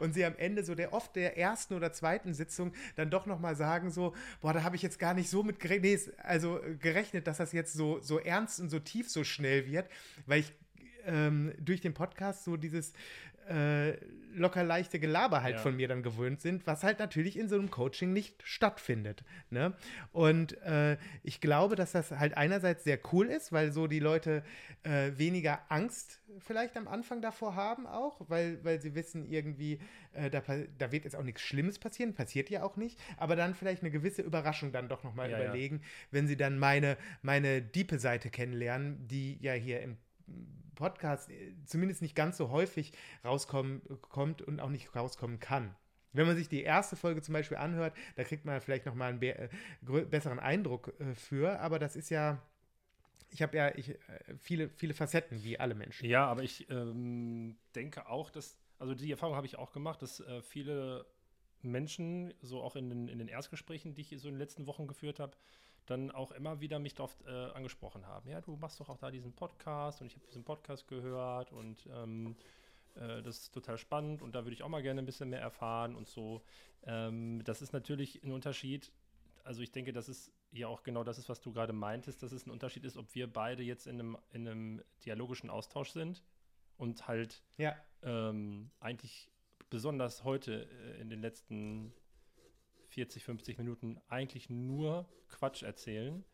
S1: und sie am Ende so der oft der ersten oder zweiten Sitzung dann doch noch mal sagen so, boah, da habe ich jetzt gar nicht so mit gerechnet, also gerechnet, dass das jetzt so so ernst und so tief so schnell wird, weil ich ähm, durch den Podcast so dieses äh, locker leichte Gelaber halt ja. von mir dann gewöhnt sind, was halt natürlich in so einem Coaching nicht stattfindet. Ne? Und äh, ich glaube, dass das halt einerseits sehr cool ist, weil so die Leute äh, weniger Angst vielleicht am Anfang davor haben auch, weil, weil sie wissen irgendwie, äh, da, da wird jetzt auch nichts Schlimmes passieren, passiert ja auch nicht, aber dann vielleicht eine gewisse Überraschung dann doch nochmal ja, überlegen, ja. wenn sie dann meine, meine diepe Seite kennenlernen, die ja hier im Podcast äh, zumindest nicht ganz so häufig rauskommt und auch nicht rauskommen kann. Wenn man sich die erste Folge zum Beispiel anhört, da kriegt man vielleicht nochmal einen be äh, besseren Eindruck äh, für, aber das ist ja, ich habe ja ich, viele, viele Facetten, wie alle Menschen.
S2: Ja, aber ich ähm, denke auch, dass, also die Erfahrung habe ich auch gemacht, dass äh, viele Menschen, so auch in den, in den Erstgesprächen, die ich so in den letzten Wochen geführt habe, dann auch immer wieder mich darauf äh, angesprochen haben. Ja, du machst doch auch da diesen Podcast und ich habe diesen Podcast gehört und ähm, äh, das ist total spannend und da würde ich auch mal gerne ein bisschen mehr erfahren und so. Ähm, das ist natürlich ein Unterschied. Also ich denke, das ist ja auch genau das ist, was du gerade meintest, dass es ein Unterschied ist, ob wir beide jetzt in einem, in einem dialogischen Austausch sind und halt
S1: ja.
S2: ähm, eigentlich besonders heute äh, in den letzten 40, 50 Minuten eigentlich nur Quatsch erzählen.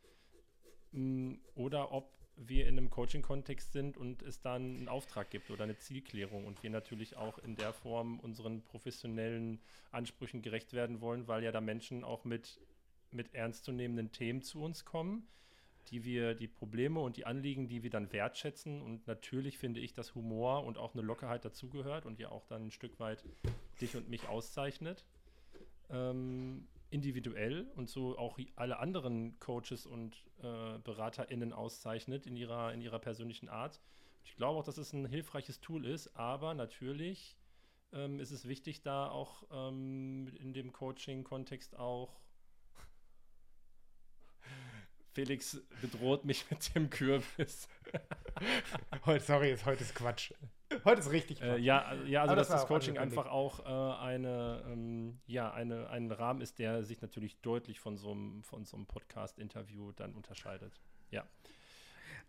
S2: Mm, oder ob wir in einem Coaching-Kontext sind und es dann einen Auftrag gibt oder eine Zielklärung und wir natürlich auch in der Form unseren professionellen Ansprüchen gerecht werden wollen, weil ja da Menschen auch mit, mit ernstzunehmenden Themen zu uns kommen, die wir, die Probleme und die Anliegen, die wir dann wertschätzen. Und natürlich finde ich, dass Humor und auch eine Lockerheit dazugehört und ja auch dann ein Stück weit dich und mich auszeichnet ähm, individuell und so auch alle anderen Coaches und äh, BeraterInnen auszeichnet in ihrer, in ihrer persönlichen Art. Ich glaube auch, dass es ein hilfreiches Tool ist, aber natürlich ähm, ist es wichtig, da auch ähm, in dem Coaching-Kontext auch Felix bedroht mich mit dem Kürbis.
S1: heute, sorry, ist, heute ist Quatsch. Heute ist richtig.
S2: Äh, ja, ja, also dass das, das Coaching einfach auch äh, eine, ähm, ja, eine, ein Rahmen ist, der sich natürlich deutlich von so einem, von so einem Podcast-Interview dann unterscheidet. Ja.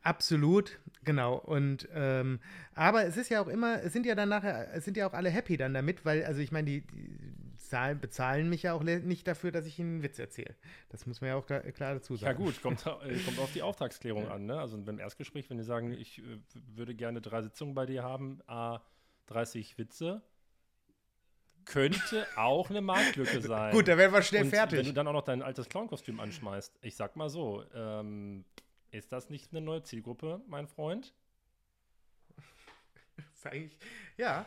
S1: Absolut, genau. Und ähm, aber es ist ja auch immer, es sind ja dann nachher, es sind ja auch alle happy dann damit, weil, also ich meine, die, die zahlen, bezahlen mich ja auch nicht dafür, dass ich ihnen einen Witz erzähle. Das muss man ja auch da, klar dazu sagen.
S2: Ja gut, kommt, äh, kommt auf die Auftragsklärung ja. an. Ne? Also beim Erstgespräch, wenn die sagen, ich äh, würde gerne drei Sitzungen bei dir haben, a 30 Witze, könnte auch eine Marktlücke sein.
S1: Gut, da wären wir schnell Und fertig.
S2: Wenn du dann auch noch dein altes Clownkostüm anschmeißt, ich sag mal so, ähm, ist das nicht eine neue Zielgruppe, mein Freund?
S1: ja.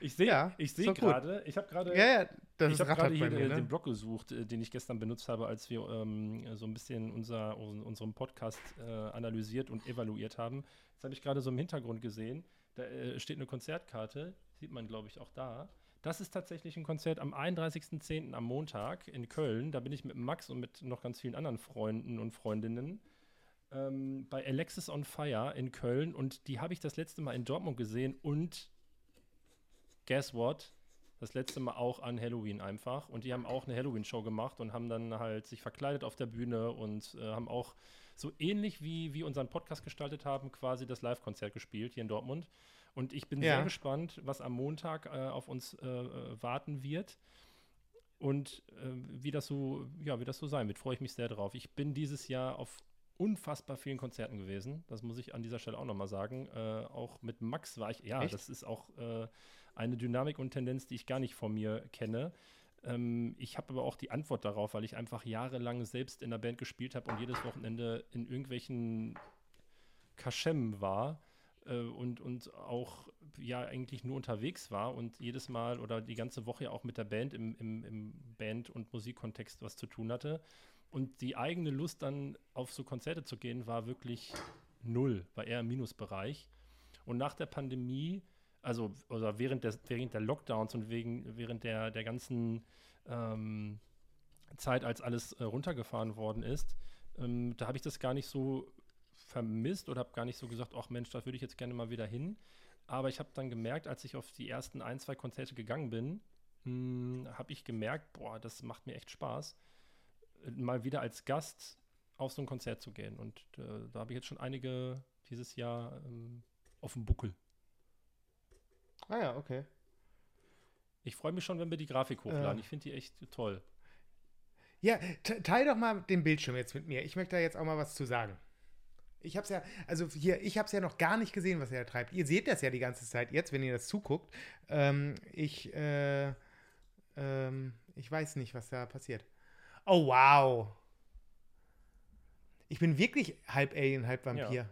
S2: Ich sehe ja, ich sehe gerade, ich habe gerade
S1: ja, ja,
S2: ich habe gerade hier mir, ne? den Blog gesucht, äh, den ich gestern benutzt habe, als wir ähm, so ein bisschen unser, unseren Podcast äh, analysiert und evaluiert haben. Jetzt habe ich gerade so im Hintergrund gesehen, da äh, steht eine Konzertkarte, sieht man glaube ich auch da. Das ist tatsächlich ein Konzert am 31.10. am Montag in Köln. Da bin ich mit Max und mit noch ganz vielen anderen Freunden und Freundinnen ähm, bei Alexis on Fire in Köln und die habe ich das letzte Mal in Dortmund gesehen und guess what? Das letzte Mal auch an Halloween einfach und die haben auch eine Halloween-Show gemacht und haben dann halt sich verkleidet auf der Bühne und äh, haben auch so ähnlich wie wir unseren Podcast gestaltet haben, quasi das Live-Konzert gespielt hier in Dortmund. Und ich bin ja. sehr gespannt, was am Montag äh, auf uns äh, warten wird und äh, wie das so, ja, wie das so sein wird. Freue ich mich sehr drauf. Ich bin dieses Jahr auf unfassbar vielen Konzerten gewesen. Das muss ich an dieser Stelle auch nochmal sagen. Äh, auch mit Max war ich, ja, Echt? das ist auch äh, eine Dynamik und Tendenz, die ich gar nicht von mir kenne. Ähm, ich habe aber auch die Antwort darauf, weil ich einfach jahrelang selbst in der Band gespielt habe und jedes Wochenende in irgendwelchen Kaschem war. Äh, und, und auch ja eigentlich nur unterwegs war und jedes Mal oder die ganze Woche ja auch mit der Band im, im, im Band- und Musikkontext was zu tun hatte. Und die eigene Lust dann auf so Konzerte zu gehen, war wirklich null, war eher im Minusbereich. Und nach der Pandemie, also oder während, des, während der Lockdowns und wegen, während der, der ganzen ähm, Zeit, als alles äh, runtergefahren worden ist, ähm, da habe ich das gar nicht so vermisst oder habe gar nicht so gesagt, ach Mensch, da würde ich jetzt gerne mal wieder hin. aber ich habe dann gemerkt, als ich auf die ersten ein, zwei Konzerte gegangen bin, hm, habe ich gemerkt, boah, das macht mir echt Spaß, mal wieder als Gast auf so ein Konzert zu gehen. Und äh, da habe ich jetzt schon einige dieses Jahr ähm, auf dem Buckel.
S1: Ah ja, okay.
S2: Ich freue mich schon, wenn wir die Grafik hochladen. Äh. Ich finde die echt toll.
S1: Ja, teil doch mal den Bildschirm jetzt mit mir. Ich möchte da jetzt auch mal was zu sagen. Ich habe es ja, also hier, ich habe es ja noch gar nicht gesehen, was er da treibt. Ihr seht das ja die ganze Zeit jetzt, wenn ihr das zuguckt. Ähm, ich, äh, ähm, ich weiß nicht, was da passiert. Oh, wow. Ich bin wirklich halb Alien, halb Vampir. Ja.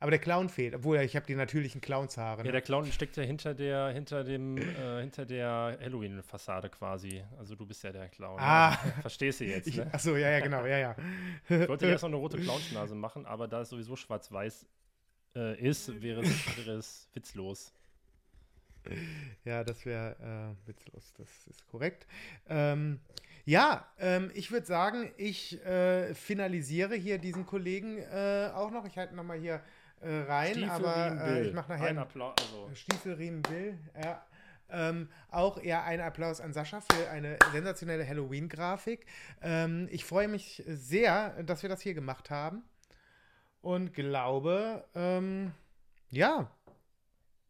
S1: Aber der Clown fehlt, obwohl ich habe die natürlichen Clownshaare.
S2: Ne? Ja, der Clown steckt ja hinter der, hinter dem, äh, hinter der Halloween-Fassade quasi. Also du bist ja der Clown.
S1: Ah.
S2: Also, verstehst du jetzt, ne?
S1: Ich, achso, ja, ja, genau, ja, ja.
S2: Ich wollte erst noch eine rote Clownsnase machen, aber da es sowieso schwarz-weiß äh, ist, wäre es, wäre es witzlos.
S1: Ja, das wäre äh, witzlos, das ist korrekt. Ähm, ja, ähm, ich würde sagen, ich äh, finalisiere hier diesen Kollegen äh, auch noch. Ich halte nochmal hier äh, rein, aber äh, ich mache nachher
S2: ein Applaus. Also.
S1: Stiefelriemen Bill, ja. Ähm, auch eher ein Applaus an Sascha für eine sensationelle Halloween-Grafik. Ähm, ich freue mich sehr, dass wir das hier gemacht haben und glaube, ähm, ja,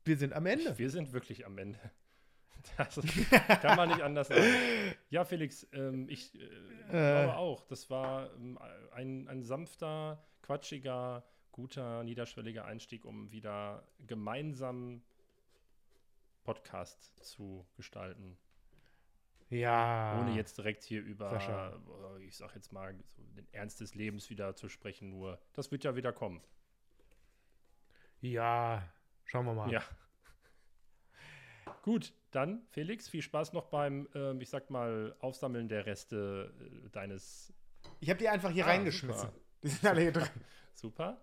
S1: wir sind am Ende.
S2: Wir sind wirklich am Ende. Das kann man nicht anders sagen. Ja, Felix, ähm, ich äh, äh, glaube auch, das war ähm, ein, ein sanfter, quatschiger, guter, niederschwelliger Einstieg, um wieder gemeinsam Podcast zu gestalten.
S1: Ja.
S2: Ohne jetzt direkt hier über, Sascha. ich sag jetzt mal, so den Ernst des Lebens wieder zu sprechen, nur das wird ja wieder kommen.
S1: Ja, schauen wir mal.
S2: Ja. Gut, dann Felix, viel Spaß noch beim, ähm, ich sag mal, Aufsammeln der Reste äh, deines.
S1: Ich habe die einfach hier ah, reingeschmissen. Super. Die sind alle hier drin.
S2: Super.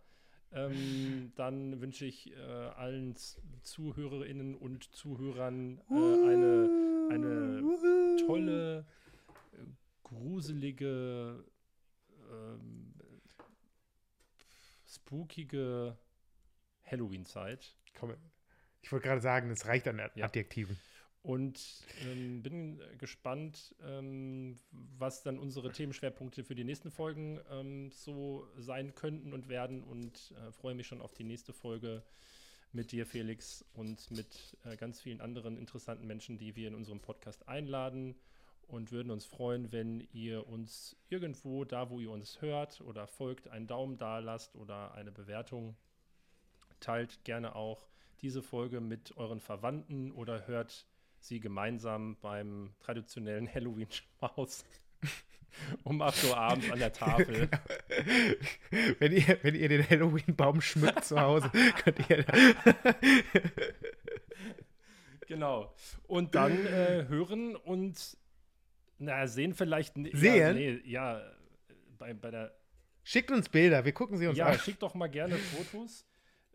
S2: Ähm, dann wünsche ich äh, allen Zuhörerinnen und Zuhörern äh, eine, eine tolle, äh, gruselige, ähm, spookige Halloween-Zeit.
S1: Ich wollte gerade sagen, es reicht an Adjektiven. Ja.
S2: Und ähm, bin gespannt, ähm, was dann unsere Themenschwerpunkte für die nächsten Folgen ähm, so sein könnten und werden. Und äh, freue mich schon auf die nächste Folge mit dir, Felix, und mit äh, ganz vielen anderen interessanten Menschen, die wir in unserem Podcast einladen. Und würden uns freuen, wenn ihr uns irgendwo, da wo ihr uns hört oder folgt, einen Daumen da lasst oder eine Bewertung. Teilt gerne auch diese Folge mit euren Verwandten oder hört sie gemeinsam beim traditionellen Halloween-Schmaus um 8 Uhr abends an der Tafel.
S1: Genau. Wenn, ihr, wenn ihr den Halloween-Baum schmückt zu Hause, könnt ihr.
S2: genau. Und dann äh, hören und na, sehen vielleicht.
S1: Sehen?
S2: Ja, nee, ja bei, bei der.
S1: Schickt uns Bilder, wir gucken sie uns
S2: ja,
S1: an.
S2: Ja, schickt doch mal gerne Fotos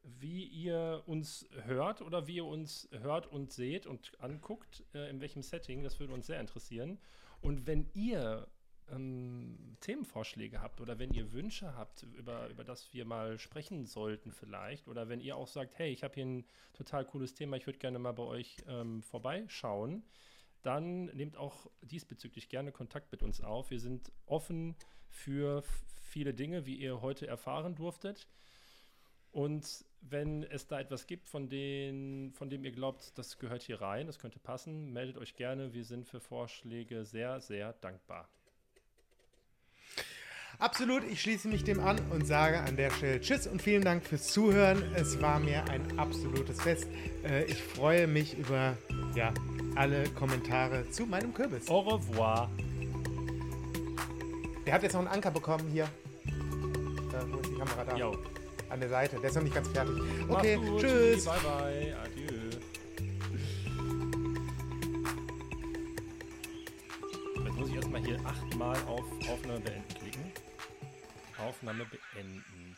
S2: wie ihr uns hört oder wie ihr uns hört und seht und anguckt, äh, in welchem Setting. Das würde uns sehr interessieren. Und wenn ihr ähm, Themenvorschläge habt oder wenn ihr Wünsche habt, über, über das wir mal sprechen sollten vielleicht, oder wenn ihr auch sagt, hey, ich habe hier ein total cooles Thema, ich würde gerne mal bei euch ähm, vorbeischauen, dann nehmt auch diesbezüglich gerne Kontakt mit uns auf. Wir sind offen für viele Dinge, wie ihr heute erfahren durftet. Und wenn es da etwas gibt, von, den, von dem ihr glaubt, das gehört hier rein, das könnte passen, meldet euch gerne. Wir sind für Vorschläge sehr, sehr dankbar.
S1: Absolut, ich schließe mich dem an und sage an der Stelle Tschüss und vielen Dank fürs Zuhören. Es war mir ein absolutes Fest. Äh, ich freue mich über ja, alle Kommentare zu meinem Kürbis.
S2: Au revoir.
S1: Der hat jetzt noch einen Anker bekommen hier. Da, wo ist die Kamera da? Jo an der Seite. Der ist noch nicht ganz fertig. Okay, gut, tschüss.
S2: Bye, bye. Adieu. Jetzt muss ich erstmal hier achtmal auf Aufnahme beenden klicken. Aufnahme beenden.